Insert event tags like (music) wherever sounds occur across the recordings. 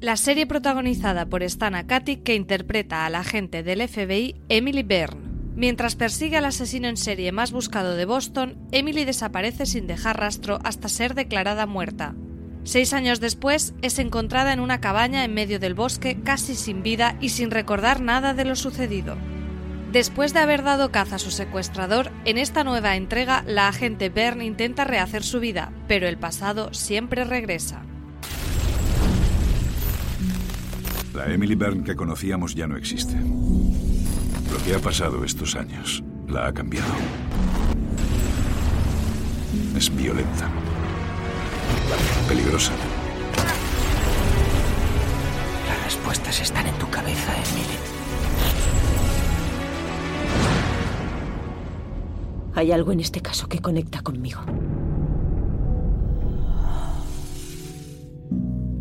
la serie protagonizada por Stana Katic que interpreta a la agente del FBI Emily Byrne. Mientras persigue al asesino en serie más buscado de Boston, Emily desaparece sin dejar rastro hasta ser declarada muerta. Seis años después, es encontrada en una cabaña en medio del bosque, casi sin vida y sin recordar nada de lo sucedido. Después de haber dado caza a su secuestrador, en esta nueva entrega la agente Byrne intenta rehacer su vida, pero el pasado siempre regresa. La Emily Byrne que conocíamos ya no existe. Lo que ha pasado estos años la ha cambiado. Es violenta. Peligrosa. Las respuestas están en tu cabeza, Emily. Hay algo en este caso que conecta conmigo.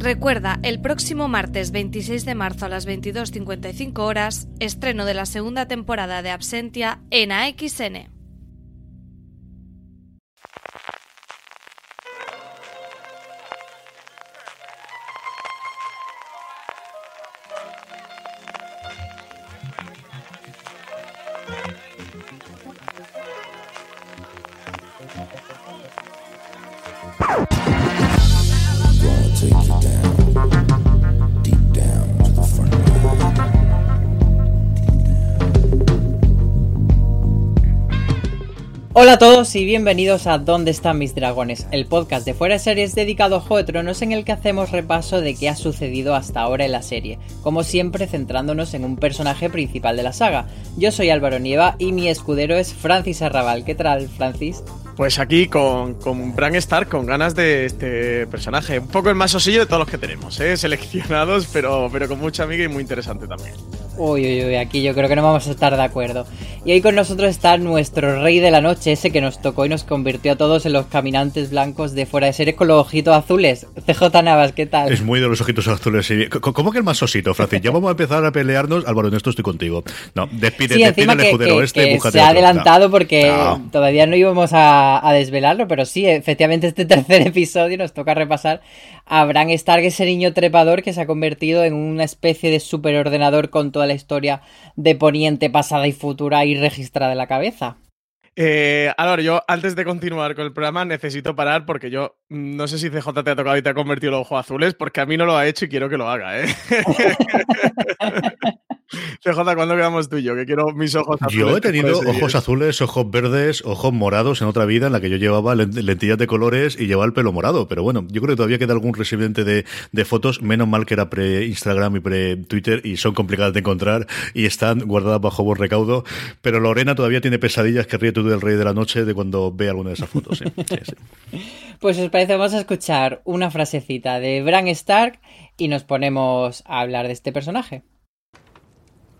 Recuerda, el próximo martes 26 de marzo a las 22.55 horas, estreno de la segunda temporada de Absentia en AXN. Hola a todos y bienvenidos a ¿Dónde están mis dragones? El podcast de Fuera de Series dedicado a Juego de en el que hacemos repaso de qué ha sucedido hasta ahora en la serie, como siempre centrándonos en un personaje principal de la saga. Yo soy Álvaro Nieva y mi escudero es Francis Arrabal. ¿Qué tal, Francis? Pues aquí con, con Bran Stark, con ganas de este personaje. Un poco el más osillo de todos los que tenemos, ¿eh? seleccionados, pero, pero con mucha amiga y muy interesante también. Uy, uy, uy, aquí yo creo que no vamos a estar de acuerdo. Y hoy con nosotros está nuestro rey de la noche, ese que nos tocó y nos convirtió a todos en los caminantes blancos de fuera de series con los ojitos azules. CJ Navas, ¿qué tal? Es muy de los ojitos azules. Sí. ¿Cómo que el más osito, Francis? Ya vamos a empezar a pelearnos. Álvaro, en esto estoy contigo. No, despide, sí, despide el escudero que, este. Que se ha adelantado no. porque No. todavía no íbamos a, a desvelarlo, pero sí, efectivamente este tercer (laughs) episodio nos toca repasar a Bran Stark, ese niño trepador que se ha convertido en una especie de superordenador con toda la historia de Poniente pasada y futura y registrada en la cabeza. Eh, Álvaro, yo antes de continuar con el programa necesito parar porque yo mm, no sé si CJ te ha tocado y te ha convertido los ojos azules porque a mí no lo ha hecho y quiero que lo haga, ¿eh? (laughs) CJ, ¿cuándo quedamos tú y yo? Que quiero mis ojos azules. Yo he tenido ojos azules, ojos verdes, ojos morados en otra vida en la que yo llevaba lent- lentillas de colores y llevaba el pelo morado. Pero bueno, yo creo que todavía queda algún residente de, de fotos. Menos mal que era pre-Instagram y pre-Twitter y son complicadas de encontrar y están guardadas bajo buen recaudo. Pero Lorena todavía tiene pesadillas que ríe tú del rey de la noche de cuando ve alguna de esas fotos. Sí, sí. (laughs) Pues os parece, vamos a escuchar una frasecita de Bran Stark y nos ponemos a hablar de este personaje.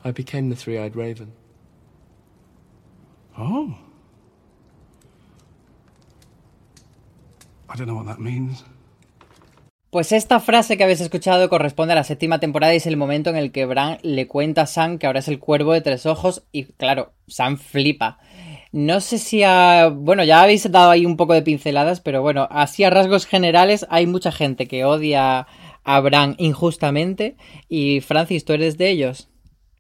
I became the three eyed raven. Oh. I don't know what that means. Pues esta frase que habéis escuchado corresponde a la séptima temporada y es el momento en el que Bran le cuenta a Sam que ahora es el cuervo de tres ojos y claro, Sam flipa. No sé si a... Bueno, ya habéis dado ahí un poco de pinceladas, pero bueno, así a rasgos generales hay mucha gente que odia a Bran injustamente y Francis, ¿tú eres de ellos?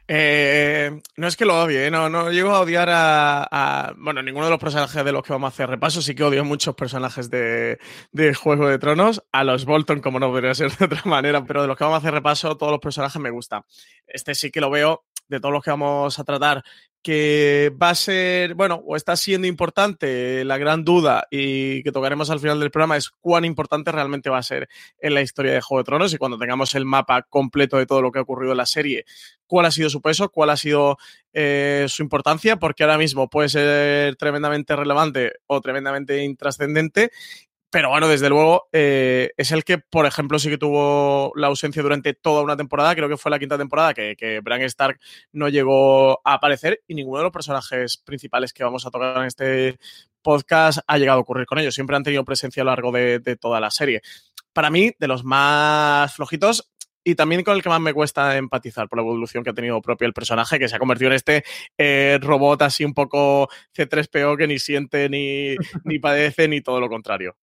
Eh, no es que lo odie, ¿eh? no, no llego a odiar a, a- Bueno, ninguno de los personajes de los que vamos a hacer repaso. Sí que odio muchos personajes de, de Juego de Tronos. A los Bolton, como no podría ser de otra manera, pero de los que vamos a hacer repaso, todos los personajes me gustan. Este sí que lo veo, de todos los que vamos a tratar, que va a ser, bueno, o está siendo importante, la gran duda y que tocaremos al final del programa es cuán importante realmente va a ser en la historia de Juego de Tronos y cuando tengamos el mapa completo de todo lo que ha ocurrido en la serie, cuál ha sido su peso, cuál ha sido eh, su importancia, porque ahora mismo puede ser tremendamente relevante o tremendamente intrascendente, Pero bueno, desde luego, eh, es el que, por ejemplo, sí que tuvo la ausencia durante toda una temporada. Creo que fue la quinta temporada que, que Bran Stark no llegó a aparecer y ninguno de los personajes principales que vamos a tocar en este podcast ha llegado a ocurrir con ellos. Siempre han tenido presencia a lo largo de, toda la serie. Para mí, de los más flojitos, y también con el que más me cuesta empatizar por la evolución que ha tenido propio el personaje, que se ha convertido en este eh, robot así un poco C3PO que ni siente, ni, ni padece, ni todo lo contrario.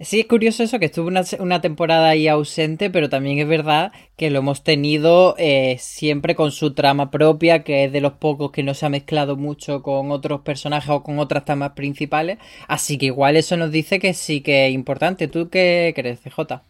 Sí, es curioso eso, que estuvo una, temporada ahí ausente, pero también es verdad que lo hemos tenido eh, siempre con su trama propia, que es de los pocos que no se ha mezclado mucho con otros personajes o con otras tramas principales. Así que igual eso nos dice que sí que es importante. ¿Tú qué crees, CJ?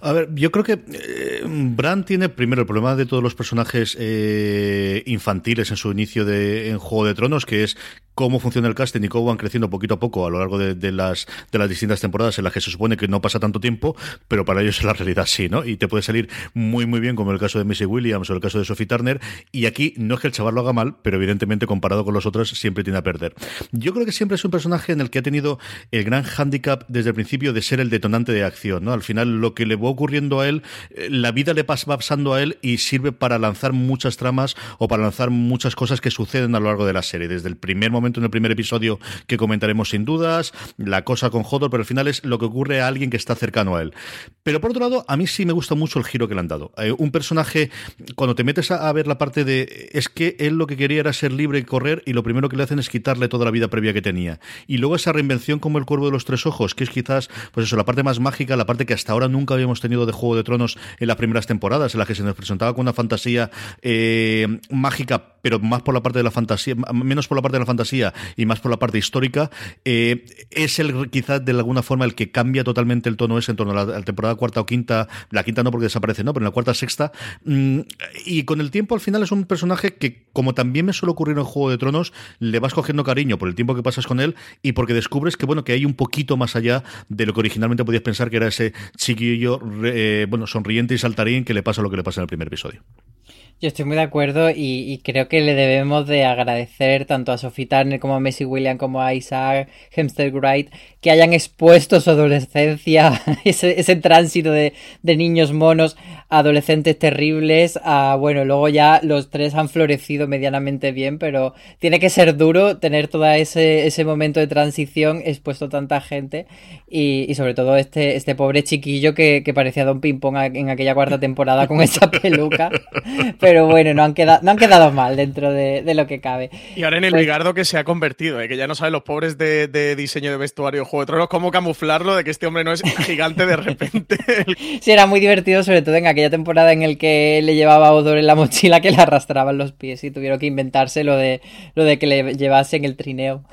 A ver, yo creo que eh, Bran tiene primero el problema de todos los personajes eh, infantiles en su inicio de, en Juego de Tronos, que es cómo funciona el casting y cómo van creciendo poquito a poco a lo largo de, las, de las distintas temporadas en las que se supone que no pasa tanto tiempo, pero para ellos en la realidad sí, ¿no? Y te puede salir muy, muy bien, como el caso de Missy Williams o el caso de Sophie Turner, y aquí no es que el chaval lo haga mal, pero evidentemente comparado con los otros siempre tiene a perder. Yo creo que siempre es un personaje en el que ha tenido el gran hándicap desde el principio de ser el detonante de acción, ¿no? Al final lo que le va ocurriendo a él, eh, la vida le pasa, pasando a él y sirve para lanzar muchas tramas o para lanzar muchas cosas que suceden a lo largo de la serie, desde el primer momento momento en el primer episodio que comentaremos sin dudas, la cosa con Hodor, pero al final es lo que ocurre a alguien que está cercano a él. Pero por otro lado, a mí sí me gusta mucho el giro que le han dado. Eh, un personaje, cuando te metes a, ver la parte de, es que él lo que quería era ser libre y correr, y lo primero que le hacen es quitarle toda la vida previa que tenía. Y luego esa reinvención como el cuervo de los tres ojos, que es quizás, pues eso, la parte más mágica, la parte que hasta ahora nunca habíamos tenido de Juego de Tronos en las primeras temporadas, en la que se nos presentaba con una fantasía eh, mágica, pero más por la parte de la fantasía, menos por la parte de la fantasía y más por la parte histórica, eh, es el quizás de alguna forma el que cambia totalmente el tono ese en torno a la, temporada cuarta o quinta, la quinta no porque desaparece, no, pero en la cuarta sexta, mm, y con el tiempo al final es un personaje que, como también me suele ocurrir en Juego de Tronos, le vas cogiendo cariño por el tiempo que pasas con él y porque descubres que, bueno, que hay un poquito más allá de lo que originalmente podías pensar que era ese chiquillo, eh, bueno, sonriente y saltarín que le pasa lo que le pasa en el primer episodio. Yo estoy muy de acuerdo y, y, creo que le debemos de agradecer tanto a Sophie Turner como a Messi William como a Isaac Hempstead Wright que hayan expuesto su adolescencia, (laughs) ese, ese tránsito de, de, niños monos a adolescentes terribles, a bueno, luego ya los tres han florecido medianamente bien, pero tiene que ser duro tener todo ese, ese momento de transición expuesto a tanta gente y, y sobre todo este, este pobre chiquillo que, que parecía Don Ping Pong en aquella cuarta temporada con esa peluca. (laughs) Pero bueno, no han quedado, no han quedado mal dentro de, de, lo que cabe. Y ahora en el pues, Bigardo que se ha convertido, ¿eh? que ya no saben los pobres de, de, diseño de vestuario Juego de Tronos cómo camuflarlo de que este hombre no es gigante de repente. (laughs) sí, era muy divertido, sobre todo en aquella temporada en el que le llevaba Odor en la mochila que le arrastraban los pies y tuvieron que inventarse lo de, lo de que le llevasen el trineo.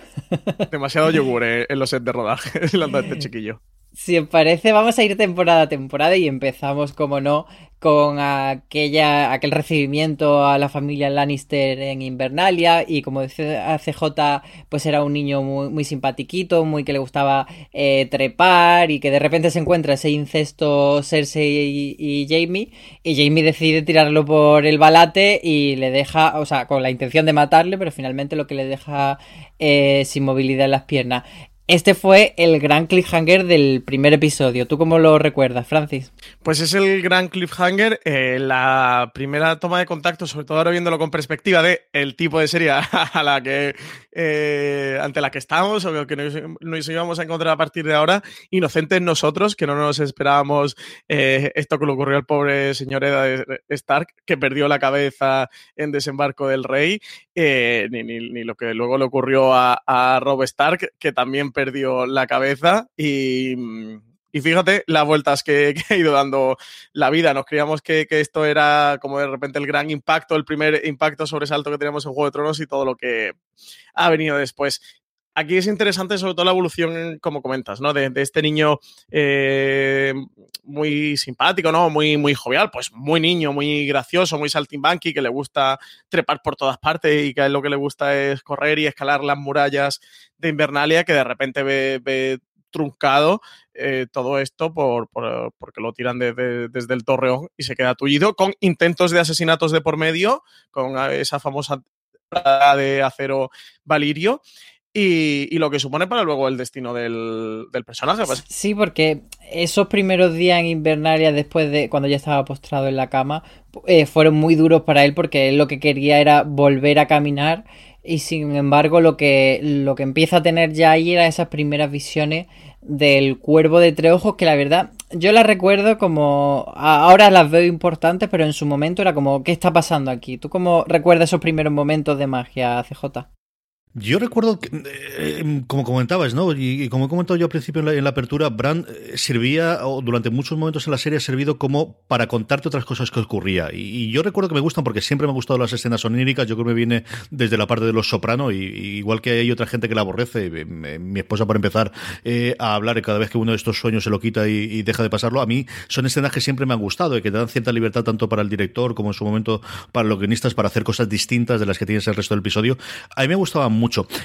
Demasiado yogur eh, en los sets de rodaje, (laughs) este (laughs) chiquillo. Si os parece, vamos a ir temporada a temporada y empezamos, como no, con aquella, aquel recibimiento a la familia Lannister en Invernalia y como dice CJ, pues era un niño muy, muy simpatiquito, muy que le gustaba eh, trepar y que de repente se encuentra ese incesto Cersei y, y Jamie y Jamie decide tirarlo por el balate y le deja, o sea, con la intención de matarle, pero finalmente lo que le deja eh, sin movilidad en las piernas. Este fue el gran cliffhanger del primer episodio. ¿Tú cómo lo recuerdas, Francis? Pues es el gran cliffhanger, eh, la primera toma de contacto, sobre todo ahora viéndolo con perspectiva de el tipo de serie (laughs) a la que eh, ante la que estamos o que nos, íbamos a encontrar a partir de ahora, inocentes nosotros, que no nos esperábamos eh, esto que le ocurrió al pobre señor Stark, que perdió la cabeza en desembarco del rey, ni, ni, ni, lo que luego le ocurrió a, a Rob Stark, que también perdió la cabeza y, y fíjate las vueltas que, (laughs) que, ha ido dando la vida. Nos creíamos que, que, esto era como de repente el gran impacto, el primer impacto sobresalto que teníamos en Juego de Tronos y todo lo que ha venido después. Aquí es interesante sobre todo la evolución, como comentas, ¿no? De, este niño eh, muy simpático, ¿no? Muy, muy jovial, pues muy niño, muy gracioso, muy saltimbanqui, que le gusta trepar por todas partes y que lo que le gusta es correr y escalar las murallas de Invernalia, que de repente ve, truncado eh, todo esto por, por, porque lo tiran de, de, desde el torreón y se queda tullido con intentos de asesinatos de por medio, con esa famosa de acero Valirio. Y, lo que supone para luego el destino del, personaje. Pues. Sí, porque esos primeros días en Invernalia, después de cuando ya estaba postrado en la cama, eh, fueron muy duros para él porque él lo que quería era volver a caminar y sin embargo lo que, lo que empieza a tener ya ahí era esas primeras visiones del cuervo de tres ojos que la verdad yo las recuerdo como ahora las veo importantes pero en su momento era como ¿qué está pasando aquí? ¿Tú cómo recuerdas esos primeros momentos de magia CJ? Yo recuerdo, que, eh, como comentabas, ¿no? Y, como he comentado yo al principio en la, apertura, Bran eh, servía, o durante muchos momentos en la serie ha servido como para contarte otras cosas que ocurría. Y, yo recuerdo que me gustan porque siempre me han gustado las escenas oníricas. Yo creo que me viene desde la parte de los sopranos, y, igual que hay otra gente que la aborrece, mi esposa para empezar eh, a hablar y cada vez que uno de estos sueños se lo quita y, deja de pasarlo, a mí son escenas que siempre me han gustado y que dan cierta libertad tanto para el director como en su momento para los guionistas para hacer cosas distintas de las que tienes el resto del episodio. A mí me gustaban mucho.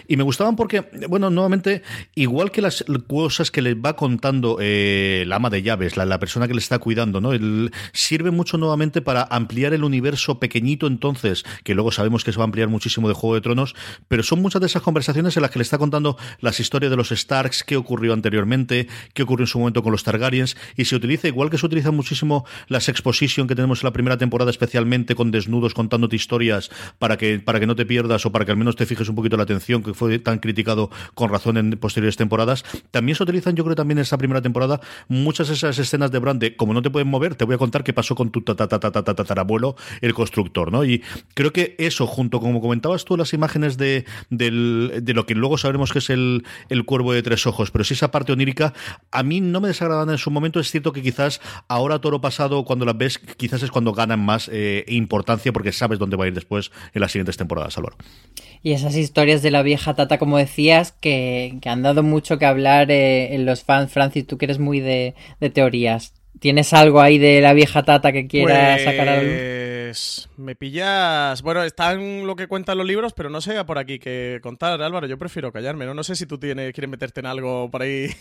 Y me gustaban porque, bueno, nuevamente, igual que las cosas que le va contando eh, la ama de llaves, la, persona que le está cuidando, ¿no? El, sirve mucho nuevamente para ampliar el universo pequeñito entonces, que luego sabemos que se va a ampliar muchísimo de Juego de Tronos, pero son muchas de esas conversaciones en las que le está contando las historias de los Starks, qué ocurrió anteriormente, qué ocurrió en su momento con los Targaryens, y se utiliza, igual que se utiliza muchísimo las exposition que tenemos en la primera temporada, especialmente con desnudos contándote historias para que, para que no te pierdas o para que al menos te fijes un poquito la atención que fue tan criticado con razón en posteriores temporadas. También se utilizan, yo creo, también en esta primera temporada, muchas de esas escenas de Brand como no te pueden mover, te voy a contar qué pasó con tu tatarabuelo, el constructor, ¿no? Y creo que eso, junto, como comentabas tú, las imágenes de, lo que luego sabremos que es el, el cuervo de tres ojos, pero si esa parte onírica, a mí no me desagradan en su momento. Es cierto que quizás ahora, toro pasado, cuando las ves, quizás es cuando ganan más eh, importancia porque sabes dónde va a ir después en las siguientes temporadas, Álvaro. Y esas historias de la vieja tata, como decías, que, han dado mucho que hablar eh, en los fans. Francis, tú que eres muy de, teorías. ¿Tienes algo ahí de la vieja tata que quieras sacar a la luz? Pues, me pillas. Bueno, está en lo que cuentan los libros, pero no sé por aquí qué contar, Álvaro. Yo prefiero callarme, ¿no? No sé si tú tienes, quieres meterte en algo por ahí. (laughs) (laughs)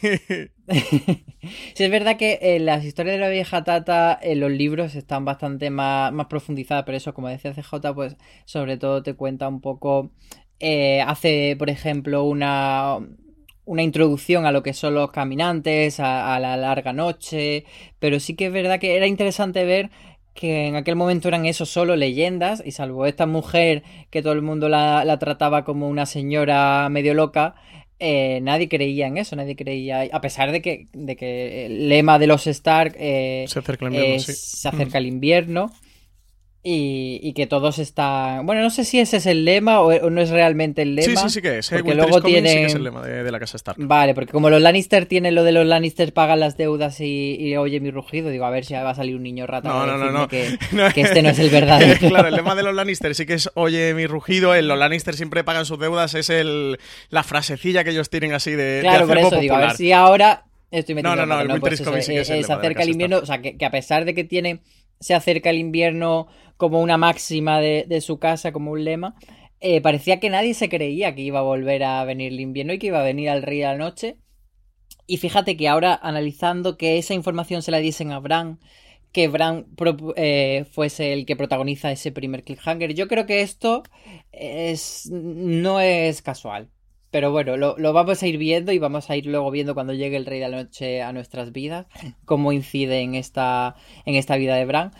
sí, es verdad que eh, las historias de la vieja tata en los libros están bastante más, más profundizadas, pero eso, como decía CJ, pues sobre todo te cuenta un poco. Eh, hace, por ejemplo, una, una introducción a lo que son los caminantes, a, la larga noche, pero sí que es verdad que era interesante ver que en aquel momento eran eso solo leyendas y salvo esta mujer que todo el mundo la, trataba como una señora medio loca, eh, nadie creía en eso, nadie creía, a pesar de que, de que el lema de los Stark eh, se acerca el invierno, se acerca el invierno y, que todos están. Bueno, no sé si ese es el lema o, no es realmente el lema. Sí, sí, sí que es. Porque luego sí que es el lema de, la casa Stark. Vale, porque como los Lannister tienen lo de los Lannister pagan las deudas y, oye mi rugido, digo, a ver si va a salir un niño rata. No, no, no, no. Que, (laughs) este no es el verdadero. (laughs) claro, el lema de los Lannister sí que es oye mi rugido. En los Lannister siempre pagan sus deudas. Es el la frasecilla que ellos tienen así de. Claro, por eso digo, a ver si ahora. Estoy no, no, no, el Winter pues sí que es el Se acerca el invierno, o sea, que, que a pesar de que tiene se acerca el invierno como una máxima de, su casa, como un lema, eh, parecía que nadie se creía que iba a volver a venir el invierno y que iba a venir al rey de la noche. Y fíjate que ahora analizando que esa información se la diesen a Bran, que Bran eh, fuese el que protagoniza ese primer cliffhanger, yo creo que esto es, no es casual. Pero bueno, lo, lo, vamos a ir viendo y vamos a ir luego viendo cuando llegue el Rey de la Noche a nuestras vidas, cómo incide en esta, en esta vida de Bran.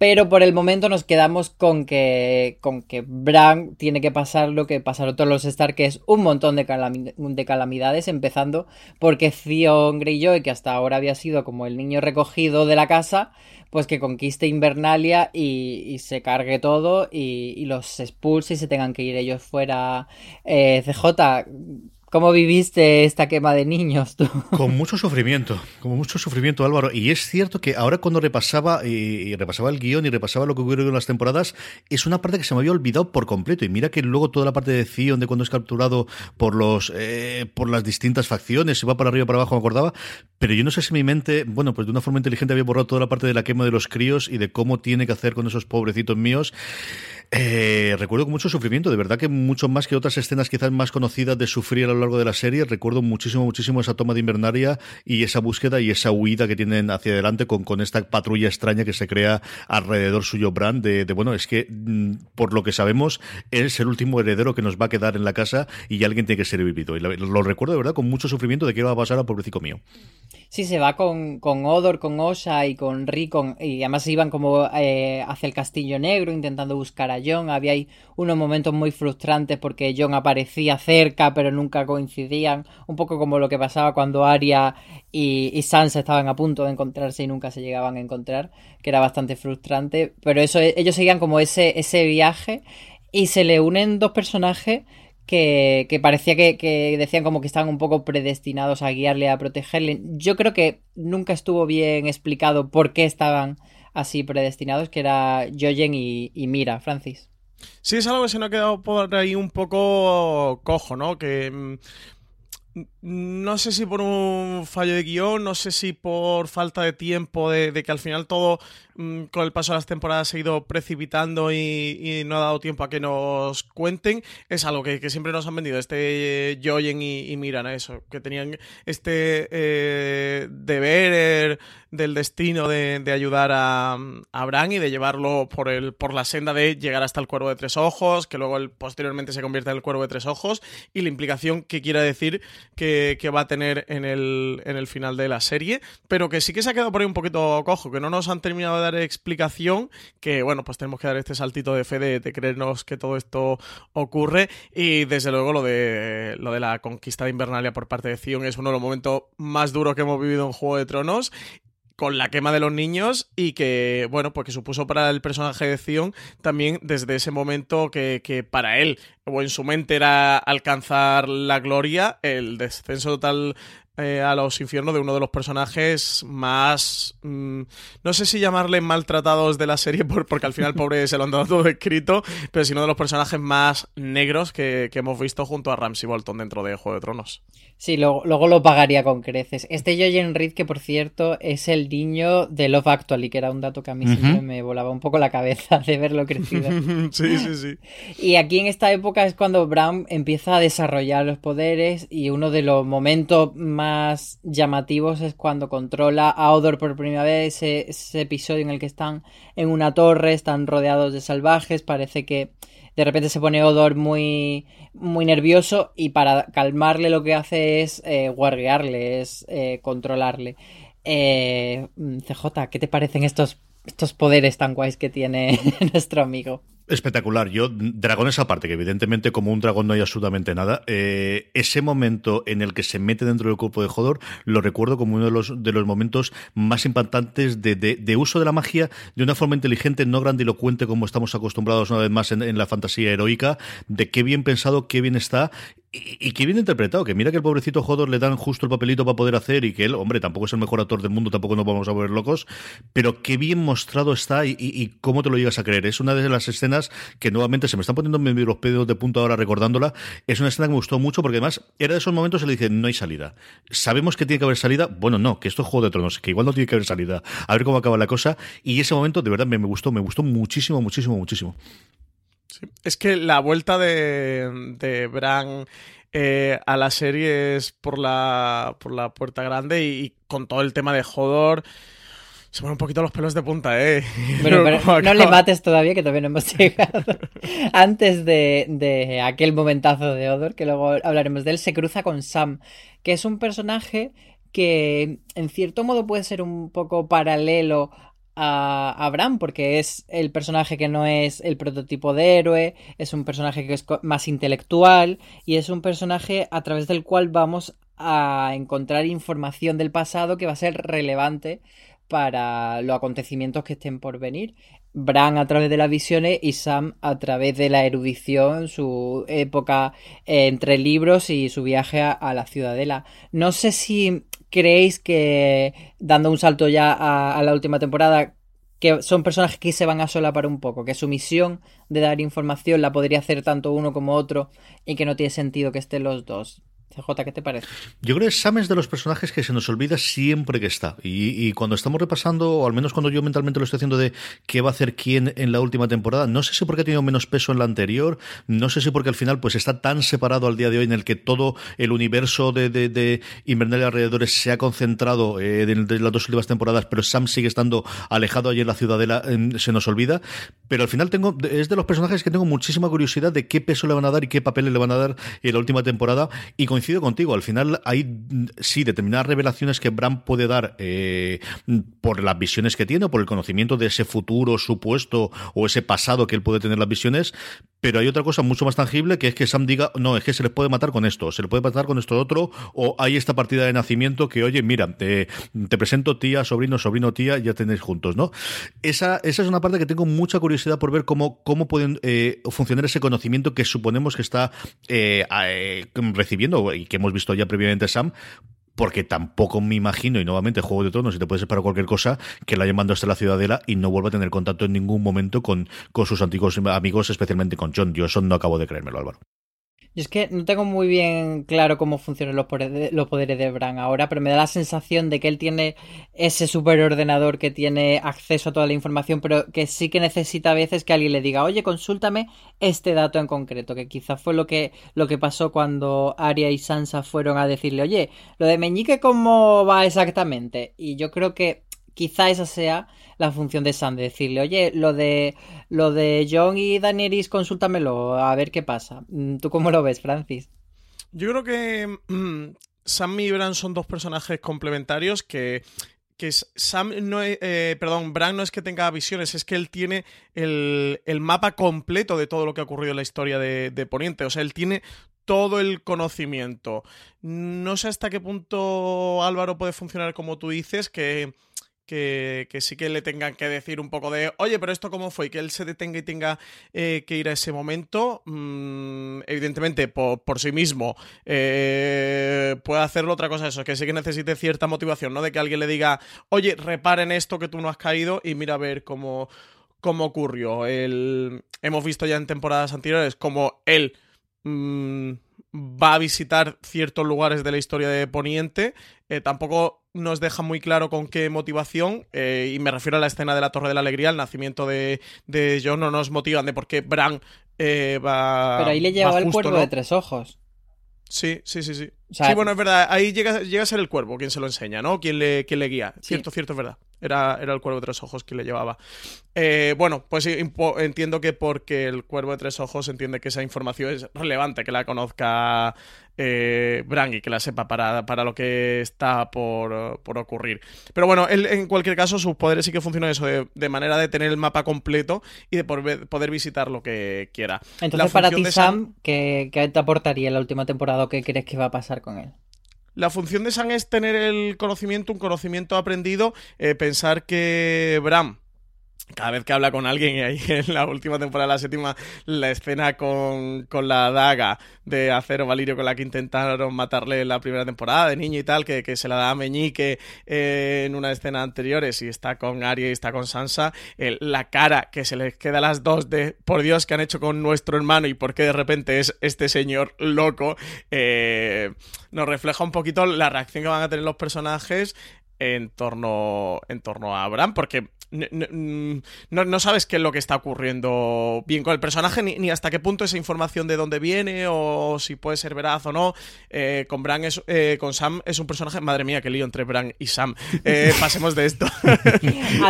Pero por el momento nos quedamos con que, con que Bran tiene que pasar lo que pasaron todos los Stark, que es un montón de, de calamidades, empezando porque Theon Greyjoy, que hasta ahora había sido como el niño recogido de la casa, pues que conquiste Invernalia y, se cargue todo y, los expulse y se tengan que ir ellos fuera. Eh, CJ, ¿Cómo viviste esta quema de niños tú? (laughs) Con mucho sufrimiento, con mucho sufrimiento Álvaro. Y es cierto que ahora cuando repasaba y, repasaba el guion y repasaba lo que ocurrió en las temporadas, es una parte que se me había olvidado por completo. Y mira que luego toda la parte de Zion, de cuando es capturado por los eh, por las distintas facciones, se va para arriba para abajo, me acordaba. Pero yo no sé si mi mente, bueno, pues de una forma inteligente había borrado toda la parte de la quema de los críos y de cómo tiene que hacer con esos pobrecitos míos. Eh, recuerdo con mucho sufrimiento, de verdad que mucho más que otras escenas quizás más conocidas de sufrir a largo de la serie. Recuerdo muchísimo, muchísimo esa toma de invernaria y esa búsqueda y esa huida que tienen hacia adelante con, con esta patrulla extraña que se crea alrededor suyo Bran de, bueno, es que mm, por lo que sabemos es el último heredero que nos va a quedar en la casa y alguien tiene que ser vivido. Y lo, recuerdo de verdad con mucho sufrimiento de qué va a pasar a pobrecito mío. Sí, se va con, con Odor, con Osha y con Rickon, y además iban como eh, hacia el Castillo Negro intentando buscar a John. Había ahí unos momentos muy frustrantes porque John aparecía cerca pero nunca coincidían. Un poco como lo que pasaba cuando Arya y, y Sansa estaban a punto de encontrarse y nunca se llegaban a encontrar, que era bastante frustrante. Pero eso, ellos seguían como ese, ese viaje y se le unen dos personajes que, parecía que, decían como que estaban un poco predestinados a guiarle, a protegerle. Yo creo que nunca estuvo bien explicado por qué estaban así predestinados, que era Jojen y Mira, Francis. Sí, es algo que se nos ha quedado por ahí un poco cojo, ¿no? Que mm, no sé si por un fallo de guion, no sé si por falta de tiempo, de, que al final todo mm, con el paso de las temporadas se ha ido precipitando y, no ha dado tiempo a que nos cuenten. Es algo que, siempre nos han vendido, este Joyen y, Miran, eso, que tenían este eh, deber del destino de, ayudar a, a, Bran y de llevarlo por, el, por la senda de llegar hasta el cuervo de tres ojos, que luego él posteriormente se convierte en el cuervo de tres ojos, y la implicación que quiere decir que, va a tener en el, en el final de la serie, pero que sí que se ha quedado por ahí un poquito cojo, que no nos han terminado de dar explicación, que bueno, pues tenemos que dar este saltito de fe de, de creernos que todo esto ocurre, y desde luego lo de, lo de la conquista de Invernalia por parte de Zion es uno de los momentos más duros que hemos vivido en Juego de Tronos, con la quema de los niños y que, bueno, pues que supuso para el personaje de Zion también desde ese momento que, que para él o en su mente era alcanzar la gloria, el descenso total eh, a los infiernos de uno de los personajes más. Mm, no sé si llamarle maltratados de la serie, (laughs) porque al final, pobre, se lo han dado todo escrito, pero es uno de los personajes más negros que, hemos visto junto a Ramsey Bolton dentro de Juego de Tronos. Sí, luego, luego lo pagaría con creces. Este Jojen Reed, que por cierto es el niño de Love Actually, que era un dato que a mí siempre me volaba un poco la cabeza de verlo crecido. (laughs) sí, sí, sí. (laughs) Y aquí en esta época es cuando Bram empieza a desarrollar los poderes y uno de los momentos más llamativos es cuando controla a Odor por primera vez, ese, episodio en el que están en una torre, están rodeados de salvajes, parece que de repente se pone Odor muy, muy nervioso y para calmarle lo que hace es eh, guardiarle, es eh, controlarle. Eh, CJ, ¿qué te parecen estos, estos poderes tan guays que tiene (laughs) nuestro amigo? Espectacular. Yo, dragones aparte, que evidentemente como un dragón no hay absolutamente nada, eh, ese momento en el que se mete dentro del cuerpo de Hodor, lo recuerdo como uno de los, de los momentos más impactantes de, de, uso de la magia de una forma inteligente, no grandilocuente como estamos acostumbrados una vez más en, la fantasía heroica, de qué bien pensado, qué bien está y, qué bien interpretado, que mira que el pobrecito Hodor le dan justo el papelito para poder hacer y que él, hombre, tampoco es el mejor actor del mundo, tampoco nos vamos a volver locos, pero qué bien mostrado está y, cómo te lo llegas a creer. Es una de las escenas que nuevamente se me están poniendo los pedos de punto ahora recordándola. Es una escena que me gustó mucho porque además era de esos momentos en le dice, no hay salida. Sabemos que tiene que haber salida. Bueno, no, que esto es Juego de Tronos, que igual no tiene que haber salida. A ver cómo acaba la cosa. Y ese momento de verdad me, me gustó, me gustó muchísimo, muchísimo, muchísimo. Es que la vuelta de, de Bran eh, a la serie es por la, por la puerta grande y, con todo el tema de Jodor. Se ponen un poquito los pelos de punta, ¿eh? (laughs) Pero, no le mates todavía, que todavía no hemos (laughs) llegado. Antes de, de, aquel momentazo de Odor, que luego hablaremos de él, se cruza con Sam, que es un personaje que en cierto modo puede ser un poco paralelo a Abraham porque es el personaje que no es el prototipo de héroe, es un personaje que es más intelectual y es un personaje a través del cual vamos a encontrar información del pasado que va a ser relevante para los acontecimientos que estén por venir. Bran a través de las visiones y Sam a través de la erudición, su época entre libros y su viaje a la ciudadela. No sé si creéis que, dando un salto ya a, la última temporada, que son personajes que se van a solapar un poco, que su misión de dar información la podría hacer tanto uno como otro y que no tiene sentido que estén los dos. CJ, ¿qué te parece? Yo creo que Sam es de los personajes que se nos olvida siempre que está. Y, cuando estamos repasando, o al menos cuando yo mentalmente lo estoy haciendo de qué va a hacer quién en la última temporada, no sé si porque ha tenido menos peso en la anterior, no sé si porque al final pues está tan separado al día de hoy en el que todo el universo de, de, de alrededores se ha concentrado eh, las dos últimas temporadas, pero Sam sigue estando alejado allí en la ciudadela, se nos olvida. Pero al final tengo es de los personajes que tengo muchísima curiosidad de qué peso le van a dar y qué papeles le van a dar en la última temporada. Y con coincido contigo. Al final hay, sí, determinadas revelaciones que Bran puede dar eh, por las visiones que tiene, o por el conocimiento de ese futuro supuesto o ese pasado que él puede tener las visiones. Pero hay otra cosa mucho más tangible que es que Sam diga, no, es que se les puede matar con esto, se le puede matar con esto otro, o hay esta partida de nacimiento que, oye, mira, te, presento tía, sobrino, sobrino, tía, ya tenéis juntos, ¿no? Esa, esa es una parte que tengo mucha curiosidad por ver cómo, cómo pueden eh, funcionar ese conocimiento que suponemos que está eh, recibiendo y que hemos visto ya previamente Sam, porque tampoco me imagino, y nuevamente Juego de Tronos, y te puedes esperar cualquier cosa, que la hayan mandado hasta la ciudadela y no vuelva a tener contacto en ningún momento con, con sus antiguos amigos, especialmente con John. Yo eso no acabo de creérmelo, Álvaro. Yo es que no tengo muy bien claro cómo funcionan los poderes, los poderes de Bran ahora, pero me da la sensación de que él tiene ese superordenador que tiene acceso a toda la información, pero que sí que necesita a veces que alguien le diga, oye, consúltame este dato en concreto, que quizás fue lo que, lo que pasó cuando Arya y Sansa fueron a decirle, oye, lo de Meñique, ¿cómo va exactamente? Y yo creo que quizá esa sea la función de Sam, de decirle, oye, lo de lo de John y Daenerys, consúltamelo, a ver qué pasa. Mm, ¿Tú cómo lo ves, Francis? Yo creo que mm, Sam y Bran son dos personajes complementarios que que Sam no eh, perdón, Bran no es que tenga visiones, es que él tiene el, mapa completo de todo lo que ha ocurrido en la historia de, de, Poniente. O sea, él tiene todo el conocimiento. No sé hasta qué punto Álvaro puede funcionar como tú dices, que que, sí que le tengan que decir un poco de, oye, pero esto cómo fue, y que él se detenga y tenga eh, que ir a ese momento, mm, evidentemente por, sí mismo eh, puede hacerlo otra cosa eso, que sí que necesite cierta motivación, ¿no? De que alguien le diga, oye, reparen esto que tú no has caído y mira a ver cómo, cómo ocurrió. El, hemos visto ya en temporadas anteriores como él... Mm, va a visitar ciertos lugares de la historia de Poniente. Eh, tampoco nos deja muy claro con qué motivación, eh, y me refiero a la escena de la Torre de la Alegría, el nacimiento de, de John, no nos motivan de por qué Bran eh, va. Pero ahí le lleva el cuervo de tres ojos. Sí, sí, sí, sí. sí, bueno, es verdad. Ahí llega, llega, a ser el cuervo quien se lo enseña, ¿no? Quien le, quien le guía. Cierto, cierto, es verdad. Era, era el cuervo de tres ojos quien le llevaba. Eh, bueno, pues entiendo que porque el cuervo de tres ojos entiende que esa información es relevante, que la conozca eh, Bran y que la sepa para, para lo que está por, ocurrir. Pero bueno, él en cualquier caso sus poderes sí que funcionan eso, de, manera de tener el mapa completo y de poder, visitar lo que quiera. Entonces, para ti, Sam, ¿qué, te aportaría en la última temporada o qué crees que va a pasar con él? La función de Sam es tener el conocimiento, un conocimiento aprendido, eh, pensar que Bram cada vez que habla con alguien, y ahí (laughs) en la última temporada, la séptima, la escena con, la daga de acero Valirio con la que intentaron matarle en la primera temporada de niño y tal, que, se la da a Meñique eh, en una escena anterior, y está con Arya y está con Sansa, la cara que se les queda a las dos de, por Dios, que han hecho con nuestro hermano y por qué de repente es este señor loco, eh, nos refleja un poquito la reacción que van a tener los personajes en torno, en torno a Abraham, porque no, no, sabes qué es lo que está ocurriendo bien con el personaje, ni, hasta qué punto esa información de dónde viene o si puede ser veraz o no. Eh, con Bran es, eh, con Sam es un personaje, madre mía, qué lío entre Bran y Sam. Eh, (laughs) pasemos de esto. (laughs)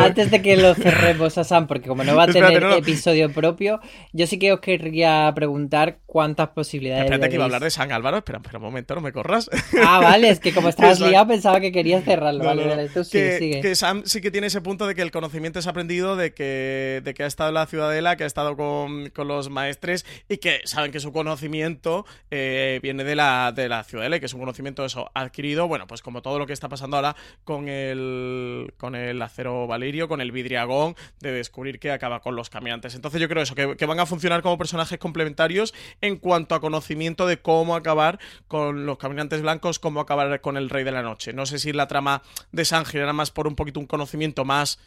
antes, de que lo cerremos a Sam, porque como no va a tener episodio propio, yo sí que os querría preguntar cuántas posibilidades. Espérate que iba a hablar de Sam Álvaro, espera, espera un momento, no me corras. Ah, vale, es que como (laughs) estabas liado pensaba que querías cerrarlo. vale, vale, tú sigue. que Sam sí que tiene ese punto de que el conocimiento es aprendido, de que, de que ha estado en la ciudadela, que ha estado con, los maestres y que saben que su conocimiento eh, viene de la, de la ciudadela que es un conocimiento eso adquirido, bueno, pues como todo lo que está pasando ahora con el, con el acero valirio, con el vidriagón, de descubrir que acaba con los caminantes. Entonces yo creo eso, que, que van a funcionar como personajes complementarios en cuanto a conocimiento de cómo acabar con los caminantes blancos, cómo acabar con el rey de la noche. No sé si la trama de San era más por un poquito un conocimiento más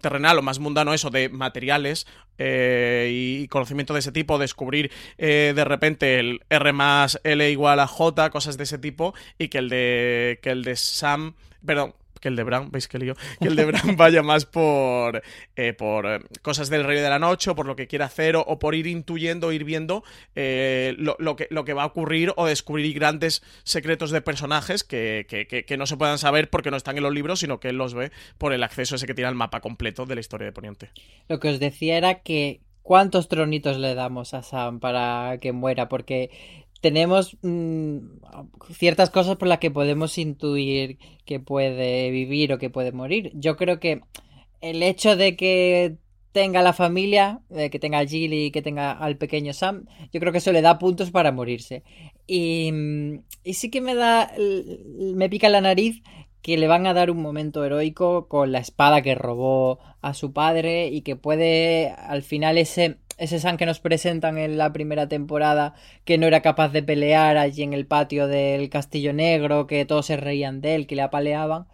Terrenal o más mundano eso de materiales eh, y conocimiento de ese tipo, descubrir eh, de repente el R más L igual a J, cosas de ese tipo, y que el de, que el de Sam, perdón, que el de Bran, veis que lío, (laughs) que el de Bran vaya más por, eh, por eh, cosas del Rey de la Noche, o por lo que quiere hacer, o, por ir intuyendo, ir viendo eh, lo, que, lo que va a ocurrir, o descubrir grandes secretos de personajes que, que, que, no se puedan saber porque no están en los libros, sino que él los ve por el acceso ese que tiene al mapa completo de la historia de Poniente. Lo que os decía era que ¿cuántos tronitos le damos a Sam para que muera? Porque tenemos mmm, ciertas cosas por las que podemos intuir que puede vivir o que puede morir. Yo creo que el hecho de que tenga la familia, de que tenga a Jill y que tenga al pequeño Sam, yo creo que eso le da puntos para morirse. Y, y sí que me da, me pica la nariz que le van a dar un momento heroico con la espada que robó a su padre y que puede al final ese ese Sam que nos presentan en la primera temporada, que no era capaz de pelear allí en el patio del Castillo Negro, que todos se reían de él, que le apaleaban,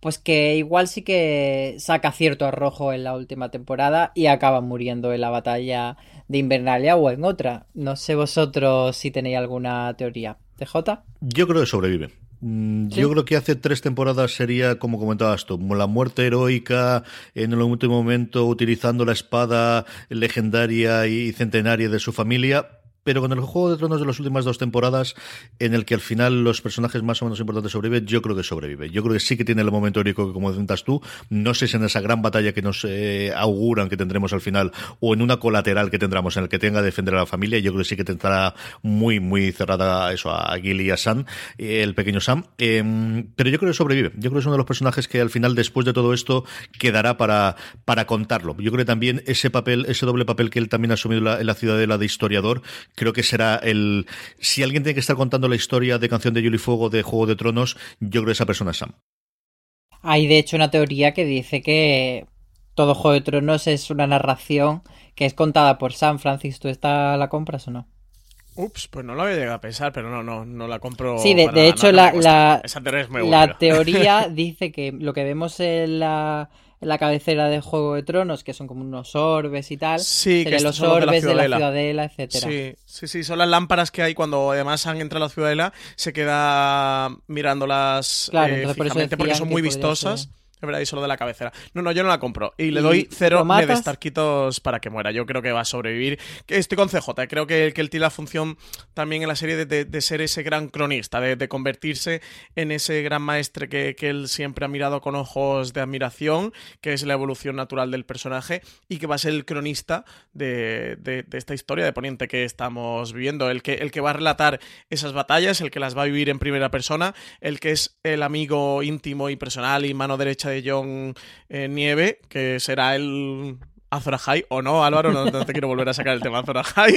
pues que igual sí que saca cierto arrojo en la última temporada y acaba muriendo en la batalla de Invernalia o en otra. No sé vosotros si tenéis alguna teoría. ¿TJ? Yo creo que sobrevive. Mm, ¿Sí? Yo creo que hace tres temporadas sería, como comentabas tú, la muerte heroica en el último momento utilizando la espada legendaria y centenaria de su familia pero con el Juego de Tronos de las últimas dos temporadas, en el que al final los personajes más o menos importantes sobreviven, yo creo que sobrevive. Yo creo que sí que tiene el momento heroico que, como comentas tú, no sé si en esa gran batalla que nos eh, auguran que tendremos al final, o en una colateral que tendremos en el que tenga que defender a la familia, yo creo que sí que tendrá muy, muy cerrada eso a Gil y a Sam, eh, el pequeño Sam. Eh, pero yo creo que sobrevive. Yo creo que es uno de los personajes que al final, después de todo esto, quedará para, para contarlo. Yo creo que también ese papel, ese doble papel que él también ha asumido en la ciudadela de historiador, creo que será el. Si alguien tiene que estar contando la historia de Canción de Hielo y Fuego de Juego de Tronos, yo creo que esa persona es Sam. Hay de hecho una teoría que dice que todo Juego de Tronos es una narración que es contada por Sam. Francis, ¿tú esta la compras o no? Ups, pues no lo había llegado a pensar, pero no, no, no la compro. Sí, de, de hecho, la, la, la, la teoría (laughs) dice que lo que vemos en la en la cabecera de Juego de Tronos, que son como unos orbes y tal. Sí, que los orbes de la, de la ciudadela, etcétera. Sí, sí, sí, son las lámparas que hay cuando además han entrado a la ciudadela, se queda mirándolas claro, eh, por fijamente porque son muy vistosas. Ser. Es verdad, y solo de la cabecera. No, no, yo no la compro. Y le doy cero de Starquitos para que muera. Yo creo que va a sobrevivir. Estoy con CJ. Creo que, que él tiene la función también en la serie de, de, de ser ese gran cronista, de, de, convertirse en ese gran maestre que, que, él siempre ha mirado con ojos de admiración, que es la evolución natural del personaje, y que va a ser el cronista de, esta historia de Poniente que estamos viviendo. El que, el que va a relatar esas batallas, el que las va a vivir en primera persona, el que es el amigo íntimo y personal y mano derecha de John eh, Nieve, que será el Azor Ahai, o no, Álvaro, no, no, te quiero volver a sacar el tema Azor Ahai.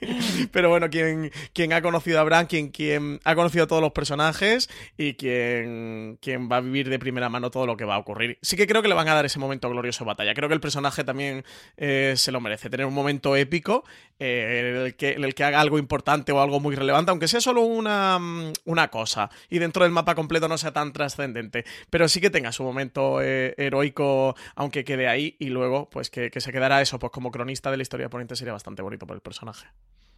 (laughs) Pero bueno, quien, quien ha conocido a Bran, quien, quien ha conocido a todos los personajes y quien, quien va a vivir de primera mano todo lo que va a ocurrir. Sí que creo que le van a dar ese momento glorioso de batalla. Creo que el personaje también eh, se lo merece, tener un momento épico eh, en, el que, en el que haga algo importante o algo muy relevante, aunque sea solo una, una cosa y dentro del mapa completo no sea tan trascendente. Pero sí que tenga su momento eh, heroico, aunque quede ahí, y luego, pues que que se quedara eso, pues como cronista de la historia de Poniente sería bastante bonito por el personaje.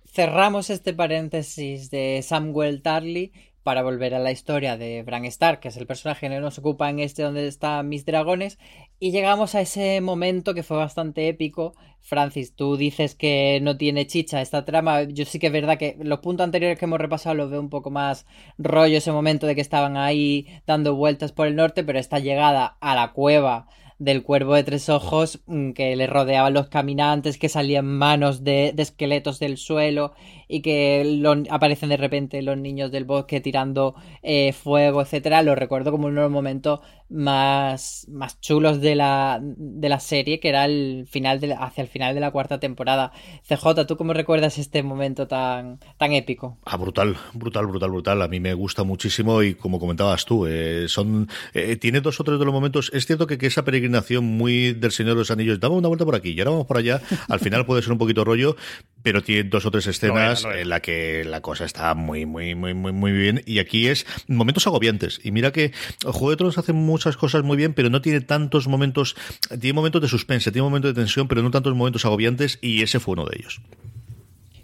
Cerramos este paréntesis de Samuel Tarly para volver a la historia de Bran Stark, que es el personaje que nos ocupa en este donde están mis dragones, y llegamos a ese momento que fue bastante épico. Francis, tú dices que no tiene chicha esta trama, yo sí que es verdad que los puntos anteriores que hemos repasado los veo un poco más rollo ese momento de que estaban ahí dando vueltas por el norte, pero esta llegada a la cueva del cuervo de tres ojos que le rodeaban los caminantes, que salían manos de, de esqueletos del suelo y que lo, aparecen de repente los niños del bosque tirando eh, fuego, etcétera. Lo recuerdo como uno de los momentos más, más chulos de la, de la serie, que era el final de, hacia el final de la cuarta temporada. CJ, ¿tú cómo recuerdas este momento tan, tan épico? Ah, brutal, brutal, brutal, brutal. A mí me gusta muchísimo y como comentabas tú, eh, son eh, tiene dos o tres de los momentos. Es cierto que, que esa peregrinación muy del Señor de los Anillos, damos una vuelta por aquí y ahora vamos por allá, al final puede ser un poquito rollo, pero tiene dos o tres (laughs) escenas en la que la cosa está muy, muy, muy, muy, muy bien. Y aquí es momentos agobiantes. Y mira que Juego de Tronos hace muchas cosas muy bien, pero no tiene tantos momentos, tiene momentos de suspense, tiene momentos de tensión, pero no tantos momentos agobiantes, y ese fue uno de ellos.